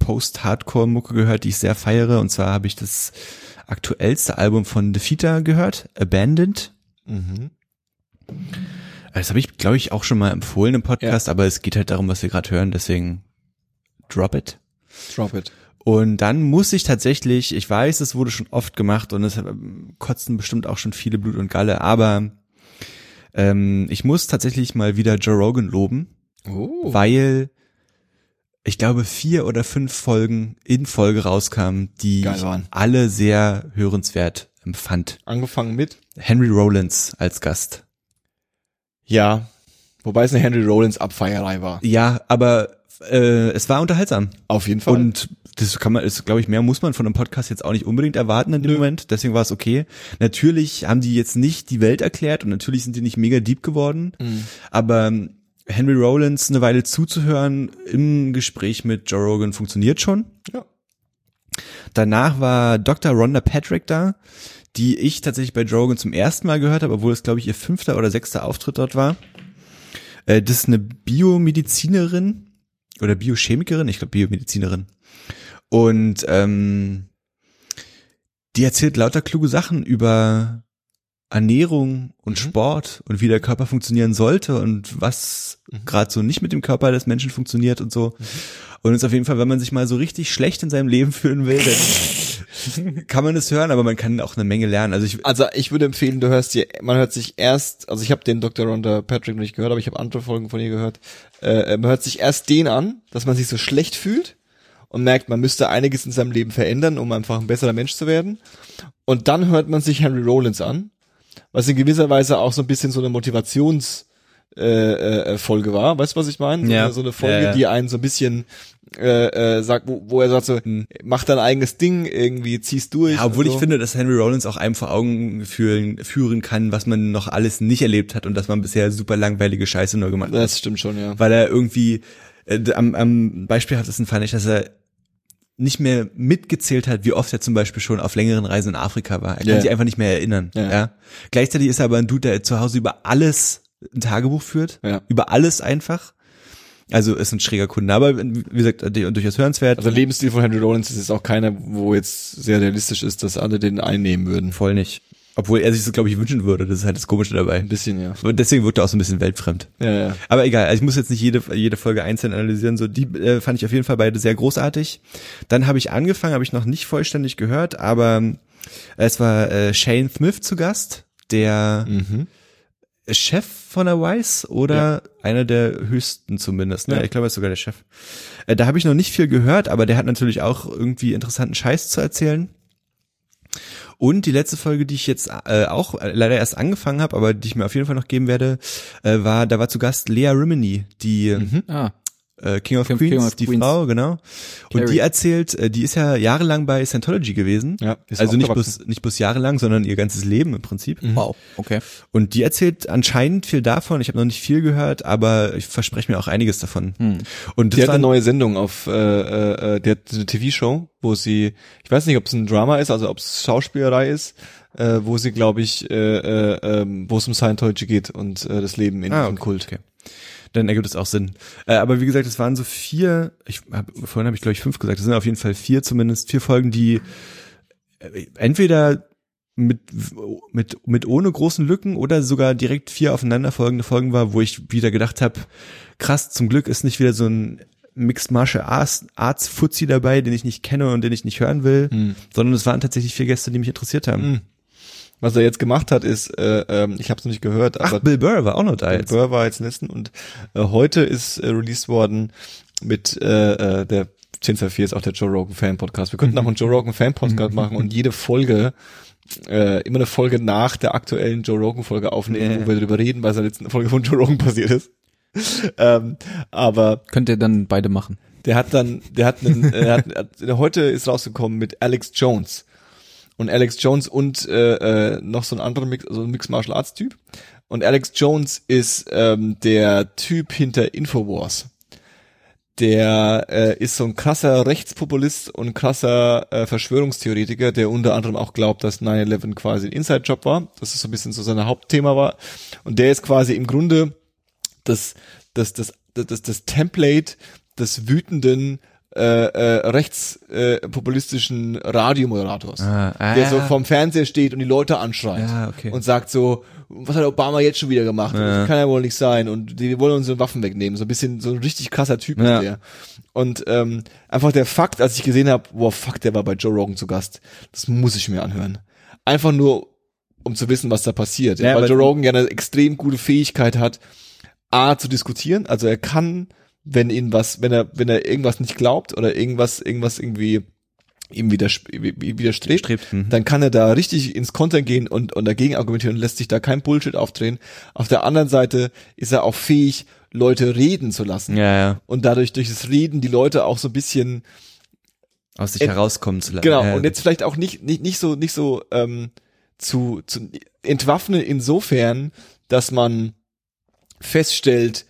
S1: Post-Hardcore-Mucke gehört, die ich sehr feiere. Und zwar habe ich das aktuellste Album von Defeater gehört, Abandoned.
S3: Mhm.
S1: Das habe ich, glaube ich, auch schon mal empfohlen im Podcast, aber es geht halt darum, was wir gerade hören, deswegen drop it.
S3: Drop it.
S1: Und dann muss ich tatsächlich, ich weiß, es wurde schon oft gemacht und es ähm, kotzen bestimmt auch schon viele Blut und Galle, aber ähm, ich muss tatsächlich mal wieder Joe Rogan loben,
S3: Oh.
S1: weil ich glaube vier oder fünf Folgen in Folge rauskamen, die ich alle sehr hörenswert empfand.
S3: Angefangen mit?
S1: Henry Rollins als Gast.
S3: Ja. Wobei es eine Henry Rollins Abfeierei war.
S1: Ja, aber äh, es war unterhaltsam.
S3: Auf jeden Fall.
S1: Und das kann man, ist, glaube ich, mehr muss man von einem Podcast jetzt auch nicht unbedingt erwarten in dem Moment. Deswegen war es okay. Natürlich haben die jetzt nicht die Welt erklärt und natürlich sind die nicht mega deep geworden.
S3: Mhm.
S1: Aber ähm, Henry Rollins eine Weile zuzuhören im Gespräch mit Joe Rogan funktioniert schon.
S3: Ja.
S1: Danach war Dr. Rhonda Patrick da, die ich tatsächlich bei Joe Rogan zum ersten Mal gehört habe, obwohl es, glaube ich, ihr fünfter oder sechster Auftritt dort war. Äh, das ist eine Biomedizinerin oder Biochemikerin, ich glaube Biomedizinerin. Und ähm, die erzählt lauter kluge Sachen über Ernährung und
S3: Mhm.
S1: Sport und wie der Körper funktionieren sollte und was
S3: Mhm.
S1: gerade so nicht mit dem Körper des Menschen funktioniert und so. Und ist auf jeden Fall, wenn man sich mal so richtig schlecht in seinem Leben fühlen will, dann kann man es hören, aber man kann auch eine Menge lernen. Also ich,
S3: Also ich würde empfehlen, du hörst dir, man hört sich erst, also ich habe den Dr. Rhonda Patrick noch nicht gehört, aber ich habe andere Folgen von ihr gehört. Äh, man hört sich erst den an, dass man sich so schlecht fühlt und merkt, man müsste einiges in seinem Leben verändern, um einfach ein besserer Mensch zu werden. Und dann hört man sich Henry Rollins an, was in gewisser Weise auch so ein bisschen so eine Motivations äh, äh, Folge war. Weißt du, was ich meine? So,
S1: Ja.
S3: eine, so eine Folge,
S1: Ja, ja.
S3: die einen so ein bisschen äh, äh, sagt, wo, wo er sagt so,
S1: Hm.
S3: mach dein eigenes Ding, irgendwie ziehst durch.
S1: ja, obwohl
S3: und
S1: ich
S3: so.
S1: finde, dass Henry Rollins auch einem vor Augen führen, führen kann, was man noch alles nicht erlebt hat und dass man bisher super langweilige Scheiße nur gemacht hat.
S3: Das stimmt schon, ja.
S1: Weil er irgendwie, äh, am, am beispielhaftesten fand ich, dass er nicht mehr mitgezählt hat, wie oft er zum Beispiel schon auf längeren Reisen in Afrika war. Er
S3: Ja.
S1: kann sich einfach nicht mehr erinnern.
S3: Ja.
S1: Ja. Gleichzeitig ist er aber ein Dude, der zu Hause über alles ein Tagebuch führt.
S3: Ja.
S1: Über alles einfach. Also ist ein schräger Kunde, aber wie gesagt, durchaus hörenswert.
S3: Also der Lebensstil von Henry Rollins ist jetzt auch keiner, wo jetzt sehr realistisch ist, dass alle den einnehmen würden.
S1: voll nicht. Obwohl er sich das, glaube ich, wünschen würde. Das ist halt das Komische dabei.
S3: Ein bisschen, ja.
S1: Und deswegen wirkt er auch so ein bisschen weltfremd.
S3: Ja, ja.
S1: Aber egal, also ich muss jetzt nicht jede, jede Folge einzeln analysieren. So, die äh, fand ich auf jeden Fall beide sehr großartig. Dann habe ich angefangen, habe ich noch nicht vollständig gehört, aber äh, es war äh, Shane Smith zu Gast, der
S3: Mhm.
S1: Chef von der Wise oder einer der höchsten zumindest. Ne?
S3: Ja.
S1: Ich glaube, er ist sogar der Chef. Äh, da habe ich noch nicht viel gehört, aber der hat natürlich auch irgendwie interessanten Scheiß zu erzählen. Und die letzte Folge, die ich jetzt äh, auch äh, leider erst angefangen habe, aber die ich mir auf jeden Fall noch geben werde, äh, war, da war zu Gast Lea Rimini, die
S2: Ah,
S1: äh, King of
S2: King-
S1: Queens,
S2: King of
S1: die
S2: Queens.
S1: Frau, genau. Und
S2: Carrie.
S1: die erzählt, äh, die ist ja jahrelang bei Scientology gewesen.
S3: Ja, ist
S1: also nicht bloß, nicht bloß jahrelang, sondern ihr ganzes Leben im Prinzip.
S2: wow, okay.
S1: Und die erzählt anscheinend viel davon. Ich habe noch nicht viel gehört, aber ich verspreche mir auch einiges davon.
S2: Hm.
S1: Und
S3: Die
S1: das
S3: hat
S1: war
S3: eine neue Sendung auf, äh, äh, äh, die hat eine TV-Show, wo sie, ich weiß nicht, ob es ein Drama ist, also ob es Schauspielerei ist, äh, wo sie, glaube ich, äh, äh, ähm, wo es um Scientology geht und äh, das Leben in
S1: Ah,
S3: diesem
S1: okay,
S3: Kult.
S1: okay. Dann ergibt es auch Sinn. Äh, aber wie gesagt, es waren so vier, ich hab, vorhin habe ich glaube ich fünf gesagt, es sind auf jeden Fall vier zumindest, vier Folgen, die äh, entweder mit, mit, mit ohne großen Lücken oder sogar direkt vier aufeinanderfolgende Folgen war, wo ich wieder gedacht habe, krass, zum Glück ist nicht wieder so ein Mixed Martial Arts, Arts Fuzzi dabei, den ich nicht kenne und den ich nicht hören will,
S3: Hm.
S1: sondern es waren tatsächlich vier Gäste, die mich interessiert haben.
S3: Hm. Was er jetzt gemacht hat, ist, äh, ähm, ich habe es noch nicht gehört,
S1: Ach,
S3: aber
S1: Bill Burr war auch noch da
S3: Bill
S1: jetzt.
S3: Burr war jetzt letzten und äh, heute ist äh, released worden mit äh, äh, der 1024 ist auch der Joe Rogan Fan Podcast. Wir könnten auch einen Joe Rogan Fan Podcast machen und jede Folge äh, immer eine Folge nach der aktuellen Joe Rogan Folge aufnehmen,
S1: Ja.
S3: wo wir darüber reden, was in der letzten Folge von Joe Rogan passiert ist. ähm, aber
S2: Könnt ihr dann beide machen.
S3: der hat dann, der hat einen, äh, hat, hat, heute ist rausgekommen mit Alex Jones. Und Alex Jones und äh, äh, noch so ein anderer Mix, also Mixed Martial Arts Typ. Und Alex Jones ist ähm, der Typ hinter Infowars. Der äh, ist so ein krasser Rechtspopulist und krasser äh, Verschwörungstheoretiker, der unter anderem auch glaubt, dass 9-11 quasi ein Inside-Job war. Das ist so ein bisschen so sein Hauptthema war. Und der ist quasi im Grunde das, das, das, das, das, das Template des wütenden äh, äh, rechtspopulistischen Radiomoderators,
S1: Ah, ah,
S3: der so vorm Fernseher steht und die Leute anschreit
S1: Ja, okay.
S3: und sagt so, was hat Obama jetzt schon wieder gemacht? Das kann ja wohl nicht sein und die wollen unsere Waffen wegnehmen. So ein bisschen so ein richtig krasser Typ ist
S1: Ja.
S3: der. Und ähm, einfach der Fakt, als ich gesehen habe, wow, fuck, der war bei Joe Rogan zu Gast, das muss ich mir anhören. Einfach nur, um zu wissen, was da passiert.
S1: Ja,
S3: Weil Joe Rogan ja eine extrem gute Fähigkeit hat, A, zu diskutieren. Also er kann, wenn ihn was, wenn er, wenn er irgendwas nicht glaubt oder irgendwas, irgendwas irgendwie ihm widers widerstrebt,
S1: Strebt, mhm.
S3: dann kann er da richtig ins Konter gehen und, und dagegen argumentieren und lässt sich da kein Bullshit aufdrehen. Auf der anderen Seite ist er auch fähig, Leute reden zu lassen.
S1: Ja, ja.
S3: Und dadurch, durch das Reden, die Leute auch so ein bisschen,
S1: Aus sich herauskommen zu lassen.
S3: genau,
S1: ja.
S3: und jetzt vielleicht auch nicht, nicht, nicht so, nicht so, ähm, zu, zu entwaffnen insofern, dass man feststellt,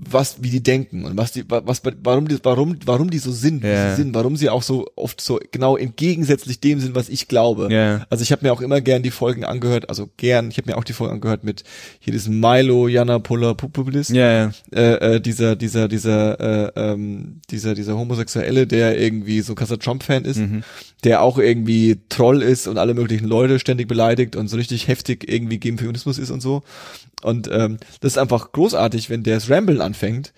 S3: was, wie die denken und was die, wa- was, warum die, warum, warum die so sind, wie
S1: Ja.
S3: sie sind, warum sie auch so oft so genau entgegensätzlich dem sind, was ich glaube.
S1: Ja.
S3: Also ich habe mir auch immer gern die Folgen angehört, also gern, ich habe mir auch die Folgen angehört mit hier diesem Milo Yiannopoulos Populis,
S1: Ja, ja.
S3: äh, äh, dieser, dieser, dieser, äh, ähm, dieser, dieser Homosexuelle, der irgendwie so ein krasser Trump-Fan ist,
S1: Mhm.
S3: der auch irgendwie Troll ist und alle möglichen Leute ständig beleidigt und so richtig heftig irgendwie gegen Feminismus ist und so. Und ähm, das ist einfach großartig, wenn der das Ramblen anfängt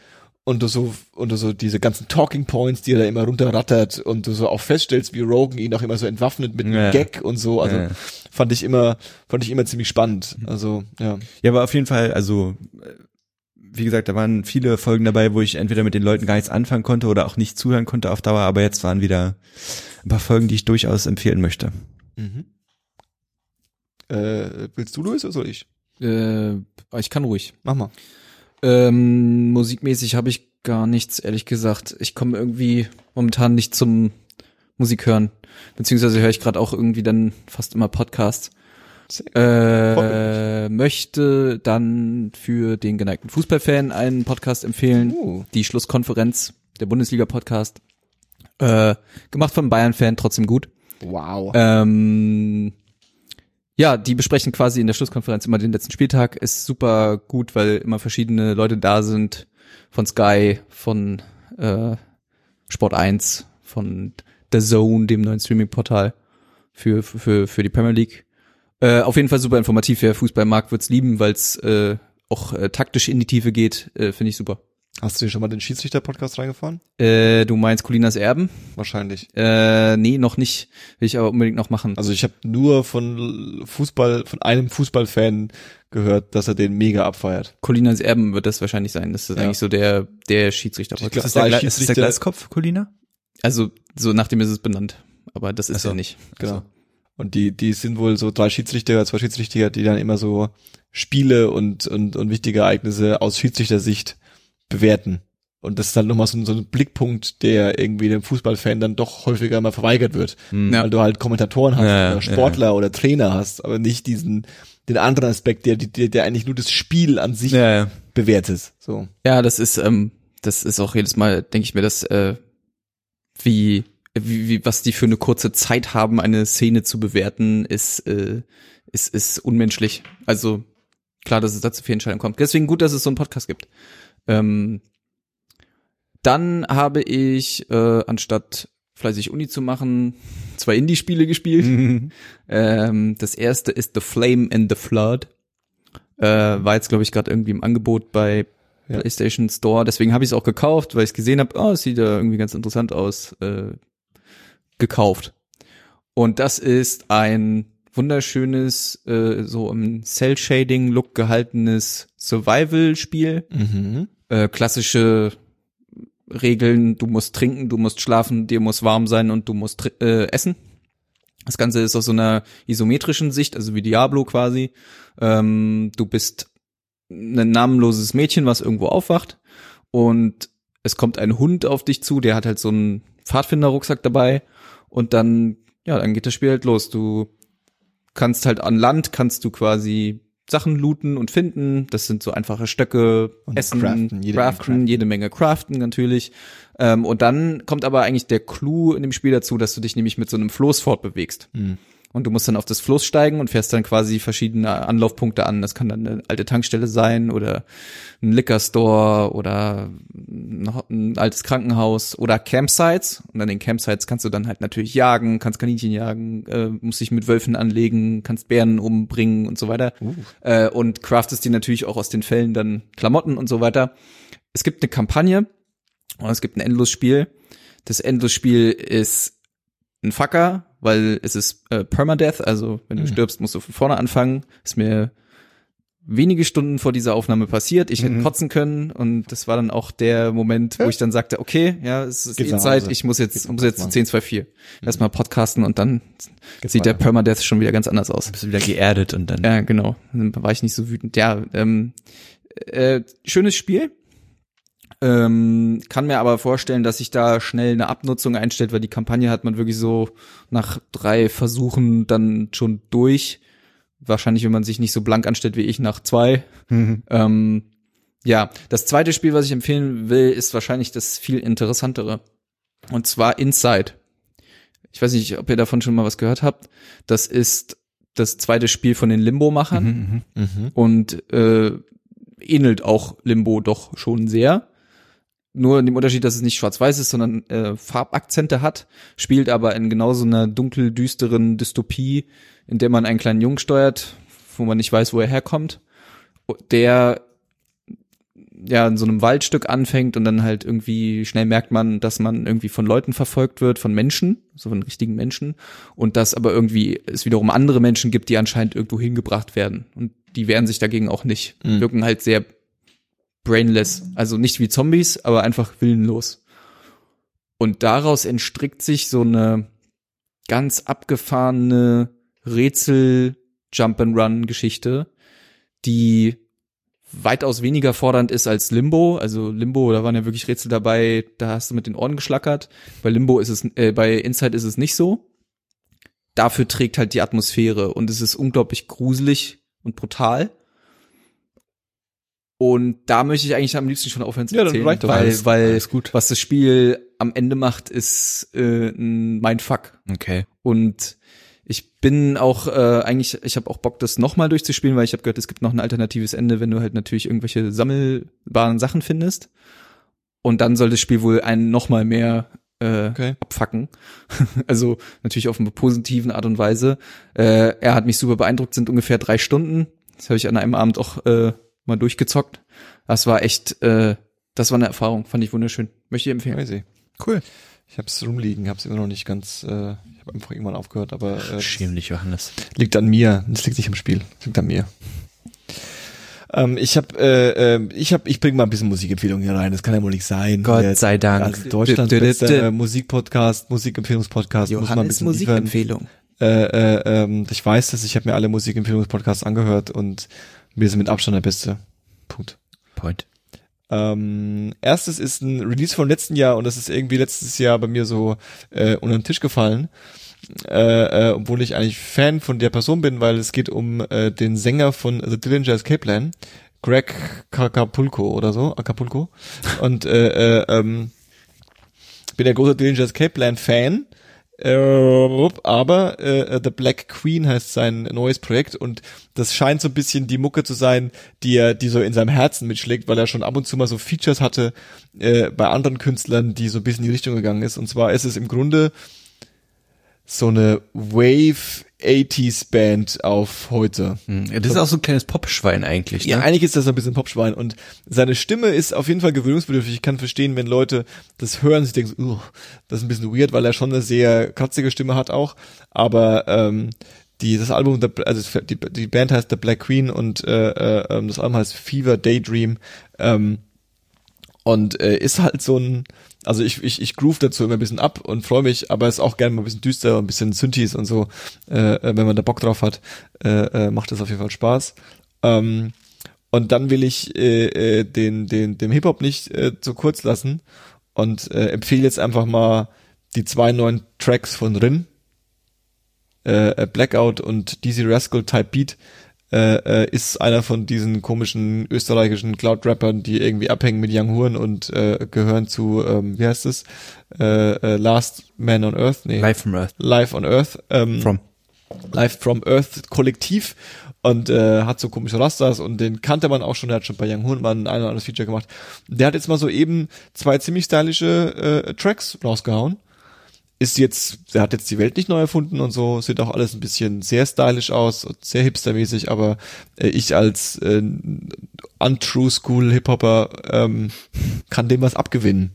S3: und du so und du so diese ganzen Talking Points, die er da immer runterrattert und du so auch feststellst, wie Rogan ihn auch immer so entwaffnet mit einem
S1: Ja.
S3: Gag und so. Also
S1: Ja.
S3: fand ich immer, fand ich immer ziemlich spannend. Also ja.
S1: Ja, aber auf jeden Fall, also wie gesagt, da waren viele Folgen dabei, wo ich entweder mit den Leuten gar nichts anfangen konnte oder auch nicht zuhören konnte auf Dauer, aber jetzt waren wieder ein paar Folgen, die ich durchaus empfehlen möchte.
S3: Mhm. Äh, willst du Luis oder soll ich?
S2: Äh, ich kann ruhig.
S3: Mach mal.
S2: Ähm, musikmäßig habe ich gar nichts, ehrlich gesagt. Ich komme irgendwie momentan nicht zum Musik hören. Beziehungsweise höre ich gerade auch irgendwie dann fast immer Podcast. Äh, möchte dann für den geneigten Fußballfan einen Podcast empfehlen.
S3: Uh.
S2: Die Schlusskonferenz, der Bundesliga-Podcast. Äh, gemacht von Bayern-Fan, trotzdem gut.
S3: Wow.
S2: Ähm, ja, die besprechen quasi in der Schlusskonferenz immer den letzten Spieltag. Ist super gut, weil immer verschiedene Leute da sind von Sky, von äh, Sport 1, von The Zone, dem neuen Streaming-Portal für, für, für die Premier League. Äh, auf jeden Fall super informativ. Wer Fußball mag, wird's lieben, weil es äh, auch äh, taktisch in die Tiefe geht. Äh, Finde ich super.
S3: Hast du dir schon mal den Schiedsrichter-Podcast reingefahren?
S2: Äh, du meinst Colinas Erben?
S3: Wahrscheinlich.
S2: Äh, nee, noch nicht. Will ich aber unbedingt noch machen.
S3: Also ich habe nur von Fußball, von einem Fußballfan gehört, dass er den mega abfeiert.
S2: Colinas Erben wird das wahrscheinlich sein. Das ist
S3: Ja.
S2: eigentlich so der, der Schiedsrichter.
S3: Ich glaub,
S1: Ist das der, Gle- ist das der
S3: Schiedsrichter-
S1: Gleiskopf, Colina?
S2: Also, so nach dem ist es benannt. Aber das ist
S1: Ach so.
S2: ja nicht.
S3: Genau. Und die, die sind wohl so drei Schiedsrichter, zwei Schiedsrichter, die dann immer so Spiele und, und, und wichtige Ereignisse aus Schiedsrichtersicht bewerten. Und das ist dann nochmal so, ein- so ein Blickpunkt, der irgendwie dem Fußballfan dann doch häufiger mal verweigert wird.
S1: Hm.
S2: Ja.
S3: Weil du halt Kommentatoren hast
S1: Ja,
S3: oder Sportler oder Trainer hast, aber nicht diesen, den anderen Aspekt, der, der, der eigentlich nur das Spiel an sich
S1: Ja, ja.
S3: bewertet. So.
S2: Ja, das ist, ähm, das ist auch jedes Mal, denke ich mir, dass, äh, wie, wie, wie, was die für eine kurze Zeit haben, eine Szene zu bewerten, ist, äh, ist, ist unmenschlich. Also, klar, dass es da zu viel Entscheidungen kommt. Deswegen gut, dass es so einen Podcast gibt. Ähm, dann habe ich, äh, anstatt fleißig Uni zu machen, zwei Indie-Spiele gespielt.
S1: Mhm.
S2: Ähm, das erste ist The Flame and the Flood. Äh, war jetzt, glaube ich, gerade irgendwie im Angebot bei
S3: Ja.
S2: PlayStation Store. Deswegen habe ich es auch gekauft, weil ich gesehen habe, oh, es sieht ja irgendwie ganz interessant aus. Äh, gekauft. Und das ist ein wunderschönes, äh, so im Cell-Shading-Look gehaltenes Survival-Spiel.
S3: Mhm.
S2: Äh, klassische Regeln, du musst trinken, du musst schlafen, dir muss warm sein und du musst äh, essen. Das Ganze ist aus so einer isometrischen Sicht, also wie Diablo quasi. Ähm, du bist ein namenloses Mädchen, was irgendwo aufwacht und es kommt ein Hund auf dich zu, der hat halt so einen Pfadfinderrucksack dabei und dann, ja, dann geht das Spiel halt los. Du kannst halt an Land, kannst du quasi Sachen looten und finden. Das sind so einfache Stöcke,
S3: Und
S2: Essen,
S3: craften,
S2: craften,
S3: jede Menge craften.
S2: jede Menge craften natürlich. Ähm, und dann kommt aber eigentlich der Clou in dem Spiel dazu, dass du dich nämlich mit so einem Floß fortbewegst.
S3: Mhm.
S2: Und du musst dann auf das Floß steigen und fährst dann quasi verschiedene Anlaufpunkte an. Das kann dann eine alte Tankstelle sein oder ein Liquor Store oder noch ein altes Krankenhaus oder Campsites. Und an den Campsites kannst du dann halt natürlich jagen, kannst Kaninchen jagen, äh, musst dich mit Wölfen anlegen, kannst Bären umbringen und so weiter. Äh, und craftest dir natürlich auch aus den Fällen dann Klamotten und so weiter. Es gibt eine Kampagne und es gibt ein Endlosspiel. Das Endlosspiel ist ein Fucker, weil es ist äh, Permadeath, also wenn du
S3: Mhm.
S2: stirbst, musst du von vorne anfangen. Ist mir wenige Stunden vor dieser Aufnahme passiert. Ich hätte
S1: Mhm.
S2: kotzen können und das war dann auch der Moment, wo ich dann sagte, okay, ja, es ist
S3: Geht's
S2: eh
S3: nach
S2: Zeit,
S3: Hause.
S2: ich muss jetzt,
S3: Geht's
S2: muss jetzt
S3: machen.
S2: 1024. Erstmal podcasten und dann
S3: Geht's
S2: sieht der. Permadeath schon wieder ganz anders aus.
S1: Bist du wieder geerdet und dann.
S2: Ja, genau. Dann war ich nicht so wütend. Ja, ähm, äh, schönes Spiel. Ähm, kann mir aber vorstellen, dass sich da schnell eine Abnutzung einstellt, weil die Kampagne hat man wirklich so nach drei Versuchen dann schon durch. Wahrscheinlich, wenn man sich nicht so blank anstellt wie ich nach zwei.
S1: Mhm.
S2: Ähm, ja, das zweite Spiel, was ich empfehlen will, ist wahrscheinlich das viel interessantere. Und zwar Inside. Ich weiß nicht, ob ihr davon schon mal was gehört habt. Das ist das zweite Spiel von den Limbo-Machern
S1: Mhm.
S3: Mhm.
S2: und äh, ähnelt auch Limbo doch schon sehr. Nur in dem Unterschied, dass es nicht schwarz-weiß ist, sondern äh, Farbakzente hat, spielt aber in genauso einer dunkel düsteren Dystopie, in der man einen kleinen Jungen steuert, wo man nicht weiß, wo er herkommt, der ja in so einem Waldstück anfängt und dann halt irgendwie schnell merkt man, dass man irgendwie von Leuten verfolgt wird, von Menschen, so von richtigen Menschen und dass aber irgendwie es wiederum andere Menschen gibt, die anscheinend irgendwo hingebracht werden und die wehren sich dagegen auch nicht,
S3: Mhm.
S2: wirken halt sehr brainless, also nicht wie Zombies, aber einfach willenlos. Und daraus entstrickt sich so eine ganz abgefahrene Rätsel Jump and Run Geschichte, die weitaus weniger fordernd ist als Limbo. Also Limbo, da waren ja wirklich Rätsel dabei, da hast du mit den Ohren geschlackert. Bei Limbo ist es, äh, bei Inside ist es nicht so. Dafür trägt halt die Atmosphäre und es ist unglaublich gruselig und brutal. Und da möchte ich eigentlich am liebsten schon aufhören zu
S3: Ja,
S2: erzählen, weil,
S3: alles.
S2: weil
S1: Alles gut.
S2: was das Spiel am Ende macht, ist äh, ein Mindfuck.
S1: Okay.
S2: Und Ich bin auch äh, eigentlich, ich habe auch Bock, das nochmal durchzuspielen, weil ich habe gehört, es gibt noch ein alternatives Ende, wenn du halt natürlich irgendwelche sammelbaren Sachen findest. Und dann soll das Spiel wohl einen nochmal mehr äh,
S3: Okay.
S2: abfacken. also natürlich auf eine positiven Art und Weise. Äh, er hat mich super beeindruckt, sind ungefähr drei Stunden. Das habe ich an einem Abend auch äh, mal durchgezockt. Das war echt, äh, das war eine Erfahrung, fand ich wunderschön. Möchte ich empfehlen.
S3: Crazy.
S1: Cool.
S3: Ich hab's rumliegen, hab's immer noch nicht ganz, äh, ich habe einfach irgendwann aufgehört, aber äh,
S1: Schäm dich, Johannes.
S3: liegt an mir. Das liegt nicht am Spiel, das liegt an mir. Ähm, ich habe, äh, äh, ich habe, ich bringe mal ein bisschen Musikempfehlungen hier rein. Das kann ja wohl nicht sein.
S1: Gott
S3: Hier,
S1: sei Dank.
S3: Als Deutschlands bester äh, Musikpodcast, Musikempfehlungspodcast, muss man ein bisschen liefern.
S2: Musikempfehlung.
S3: Äh, äh, ähm, ich weiß das, ich habe mir alle Musikempfehlungspodcasts angehört und mir ist mit Abstand der beste. Punkt.
S1: Point.
S3: Ähm, erstes ist ein Release von letzten Jahr und das ist irgendwie letztes Jahr bei mir so äh, unter den Tisch gefallen. Äh, äh, obwohl ich eigentlich Fan von der Person bin, weil es geht um äh, den Sänger von The Dillinger Escape Plan, Greg Acapulco oder so, Acapulco. Und äh, äh, ähm, bin der große Dillinger Escape Plan Fan. Äh, aber äh, The Black Queen heißt sein neues Projekt und das scheint so ein bisschen die Mucke zu sein, die er, die so in seinem Herzen mitschlägt, weil er schon ab und zu mal so Features hatte äh, bei anderen Künstlern, die so ein bisschen in die Richtung gegangen ist. Und zwar ist es im Grunde so eine Wave 80s Band auf heute.
S1: Hm, Das ist auch so ein kleines Popschwein eigentlich, ne?
S3: Ja, eigentlich ist das ein bisschen Popschwein und seine Stimme ist auf jeden Fall gewöhnungsbedürftig. Ich kann verstehen, wenn Leute das hören, sich denken, "Ugh, das ist ein bisschen weird, weil er schon eine sehr kratzige Stimme hat auch. Aber ähm, die das Album, also die, die Band heißt The Black Queen und äh, äh, ähm, das Album heißt Fever Daydream. Ähm, und äh, ist halt so ein, also ich, ich, ich groove dazu immer ein bisschen ab und freue mich, aber ist auch gerne mal ein bisschen düster, ein bisschen Synthes und so, äh, äh, wenn man da Bock drauf hat, äh, äh, macht das auf jeden Fall Spaß. Ähm, und dann will ich äh, äh, den, den, dem Hip-Hop nicht äh, zu kurz lassen und äh, empfehle jetzt einfach mal die zwei neuen Tracks von Rin, äh, Blackout und Dizzy Rascal Type Beat äh, äh, ist einer von diesen komischen österreichischen Cloud-Rappern, die irgendwie abhängen mit Young Horn und äh, gehören zu, ähm, wie heißt es, äh, äh, Last Man on Earth, nee,
S1: Live from Earth.
S3: Live on Earth, ähm,
S1: From.
S3: Live from Earth Kollektiv und äh, hat so komische Rastas und den kannte man auch schon, der hat schon bei Young Horn mal ein oder anderes Feature gemacht. Der hat jetzt mal so eben zwei ziemlich stylische äh, Tracks rausgehauen ist jetzt, der hat jetzt die Welt nicht neu erfunden und so, sieht auch alles ein bisschen sehr stylisch aus und sehr hipstermäßig, aber äh, ich als äh, untrue School Hip-Hopper ähm, kann dem was abgewinnen,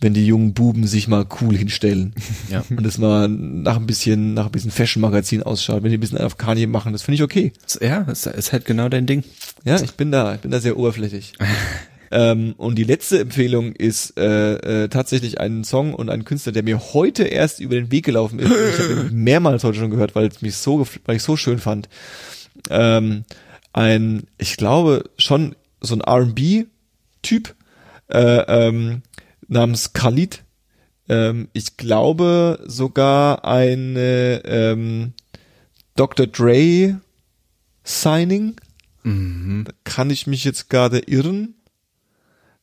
S3: wenn die jungen Buben sich mal cool hinstellen
S1: Ja.
S3: und es mal nach ein bisschen, nach ein bisschen Fashion-Magazin ausschaut, wenn die ein bisschen auf Kanye machen, das finde ich okay.
S1: Ja, das ist halt genau dein Ding.
S3: Ja, ich bin da, ich bin da sehr oberflächlich. ähm, und die letzte Empfehlung ist äh, äh, tatsächlich ein Song und ein Künstler, der mir heute erst über den Weg gelaufen ist. Ich habe ihn mehrmals heute schon gehört, weil es mich so, weil ich so schön fand. Ähm, ein, ich glaube schon so ein R&B-Typ äh, ähm, namens Khalid. Ähm, ich glaube sogar eine ähm, Dr. Dre Signing
S1: Mhm.
S3: kann ich mich jetzt gerade irren?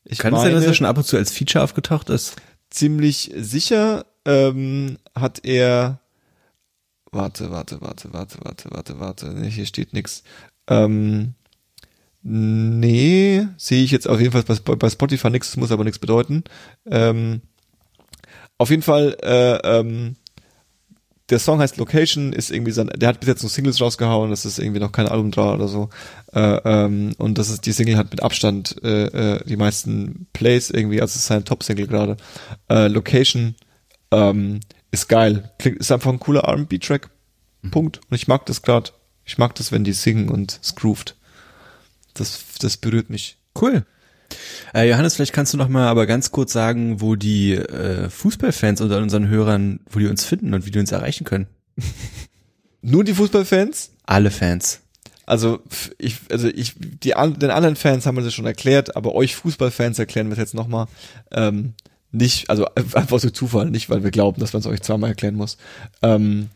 S3: Ich
S1: Kann es sein, dass er schon ab und zu als Feature aufgetaucht ist?
S3: ziemlich sicher ähm, hat er warte, warte, warte, warte, warte, warte, warte, nee, hier steht nix. Ähm, nee, sehe ich jetzt auf jeden Fall bei, bei Spotify nix, das muss aber nichts bedeuten. Ähm, auf jeden Fall, äh, ähm, der Song heißt Location, ist irgendwie sein, der hat bis jetzt noch Singles rausgehauen, das ist irgendwie noch kein Album drauf oder so. Äh, ähm, und das ist, die Single hat mit Abstand äh, äh, die meisten Plays irgendwie, also es ist sein Top-Single gerade. Äh, Location ähm, ist geil. Klingt, ist einfach ein cooler R&B-Track. Punkt. Und ich mag das gerade. Ich mag das, wenn die singen und es groovt. Das, das berührt mich.
S1: Cool. Äh, Johannes, vielleicht kannst du noch mal aber ganz kurz sagen, wo die äh, Fußballfans unter unseren Hörern, wo die uns finden und wie die uns erreichen können.
S3: Nur die Fußballfans?
S1: Alle Fans.
S3: Also ich, also ich, die an, den anderen Fans haben wir das schon erklärt, aber euch Fußballfans erklären wir es jetzt nochmal. Ähm, nicht, also einfach so Zufall, nicht weil wir glauben, dass man es euch zweimal erklären muss. Ähm,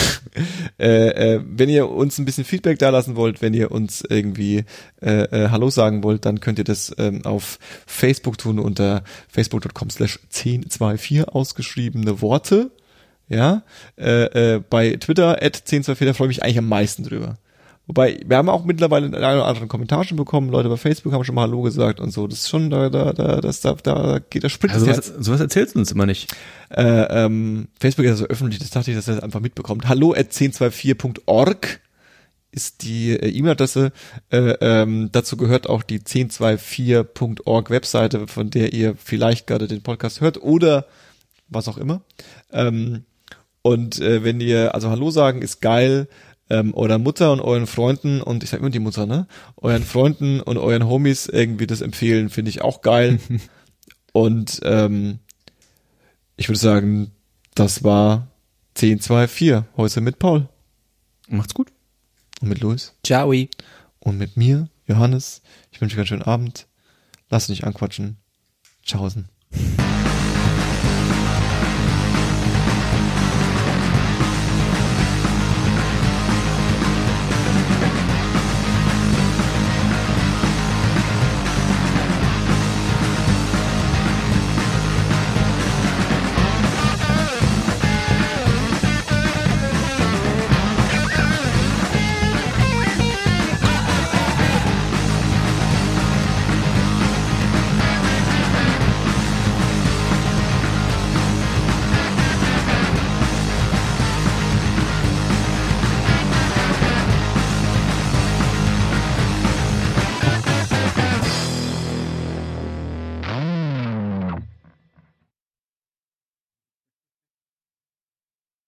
S3: äh, äh, wenn ihr uns ein bisschen Feedback da lassen wollt, wenn ihr uns irgendwie äh, äh, Hallo sagen wollt, dann könnt ihr das ähm, auf Facebook tun unter facebook.com slash 1024 ausgeschriebene Worte. ja, äh, äh, bei Twitter at 1024, da freue ich mich eigentlich am meisten drüber. Wobei, wir haben auch mittlerweile einen oder anderen Kommentar schon bekommen, Leute bei Facebook haben schon mal Hallo gesagt und so. Das ist schon, da, da, da, das, da, da geht der Sprit
S1: Also sowas, sowas erzählst du uns immer nicht.
S3: Äh, ähm, Facebook ist also öffentlich, das dachte ich, dass er das einfach mitbekommt. Hallo at 1024.org ist die äh, E-Mail-Adresse. Äh, ähm, dazu gehört auch die 1024.org Webseite, von der ihr vielleicht gerade den Podcast hört oder was auch immer. Ähm, und äh, wenn ihr, also Hallo sagen ist geil, ähm, eurer Mutter und euren Freunden und ich sag immer die Mutter, ne? Euren Freunden und euren Homies irgendwie das empfehlen, finde ich auch geil. und ähm, ich würde sagen, das war 1024 heute mit Paul
S1: Macht's gut.
S3: und mit Luis
S2: Ciao.
S3: und mit mir, Johannes. Ich wünsche euch einen schönen Abend. Lasst nicht anquatschen. Tschaußen.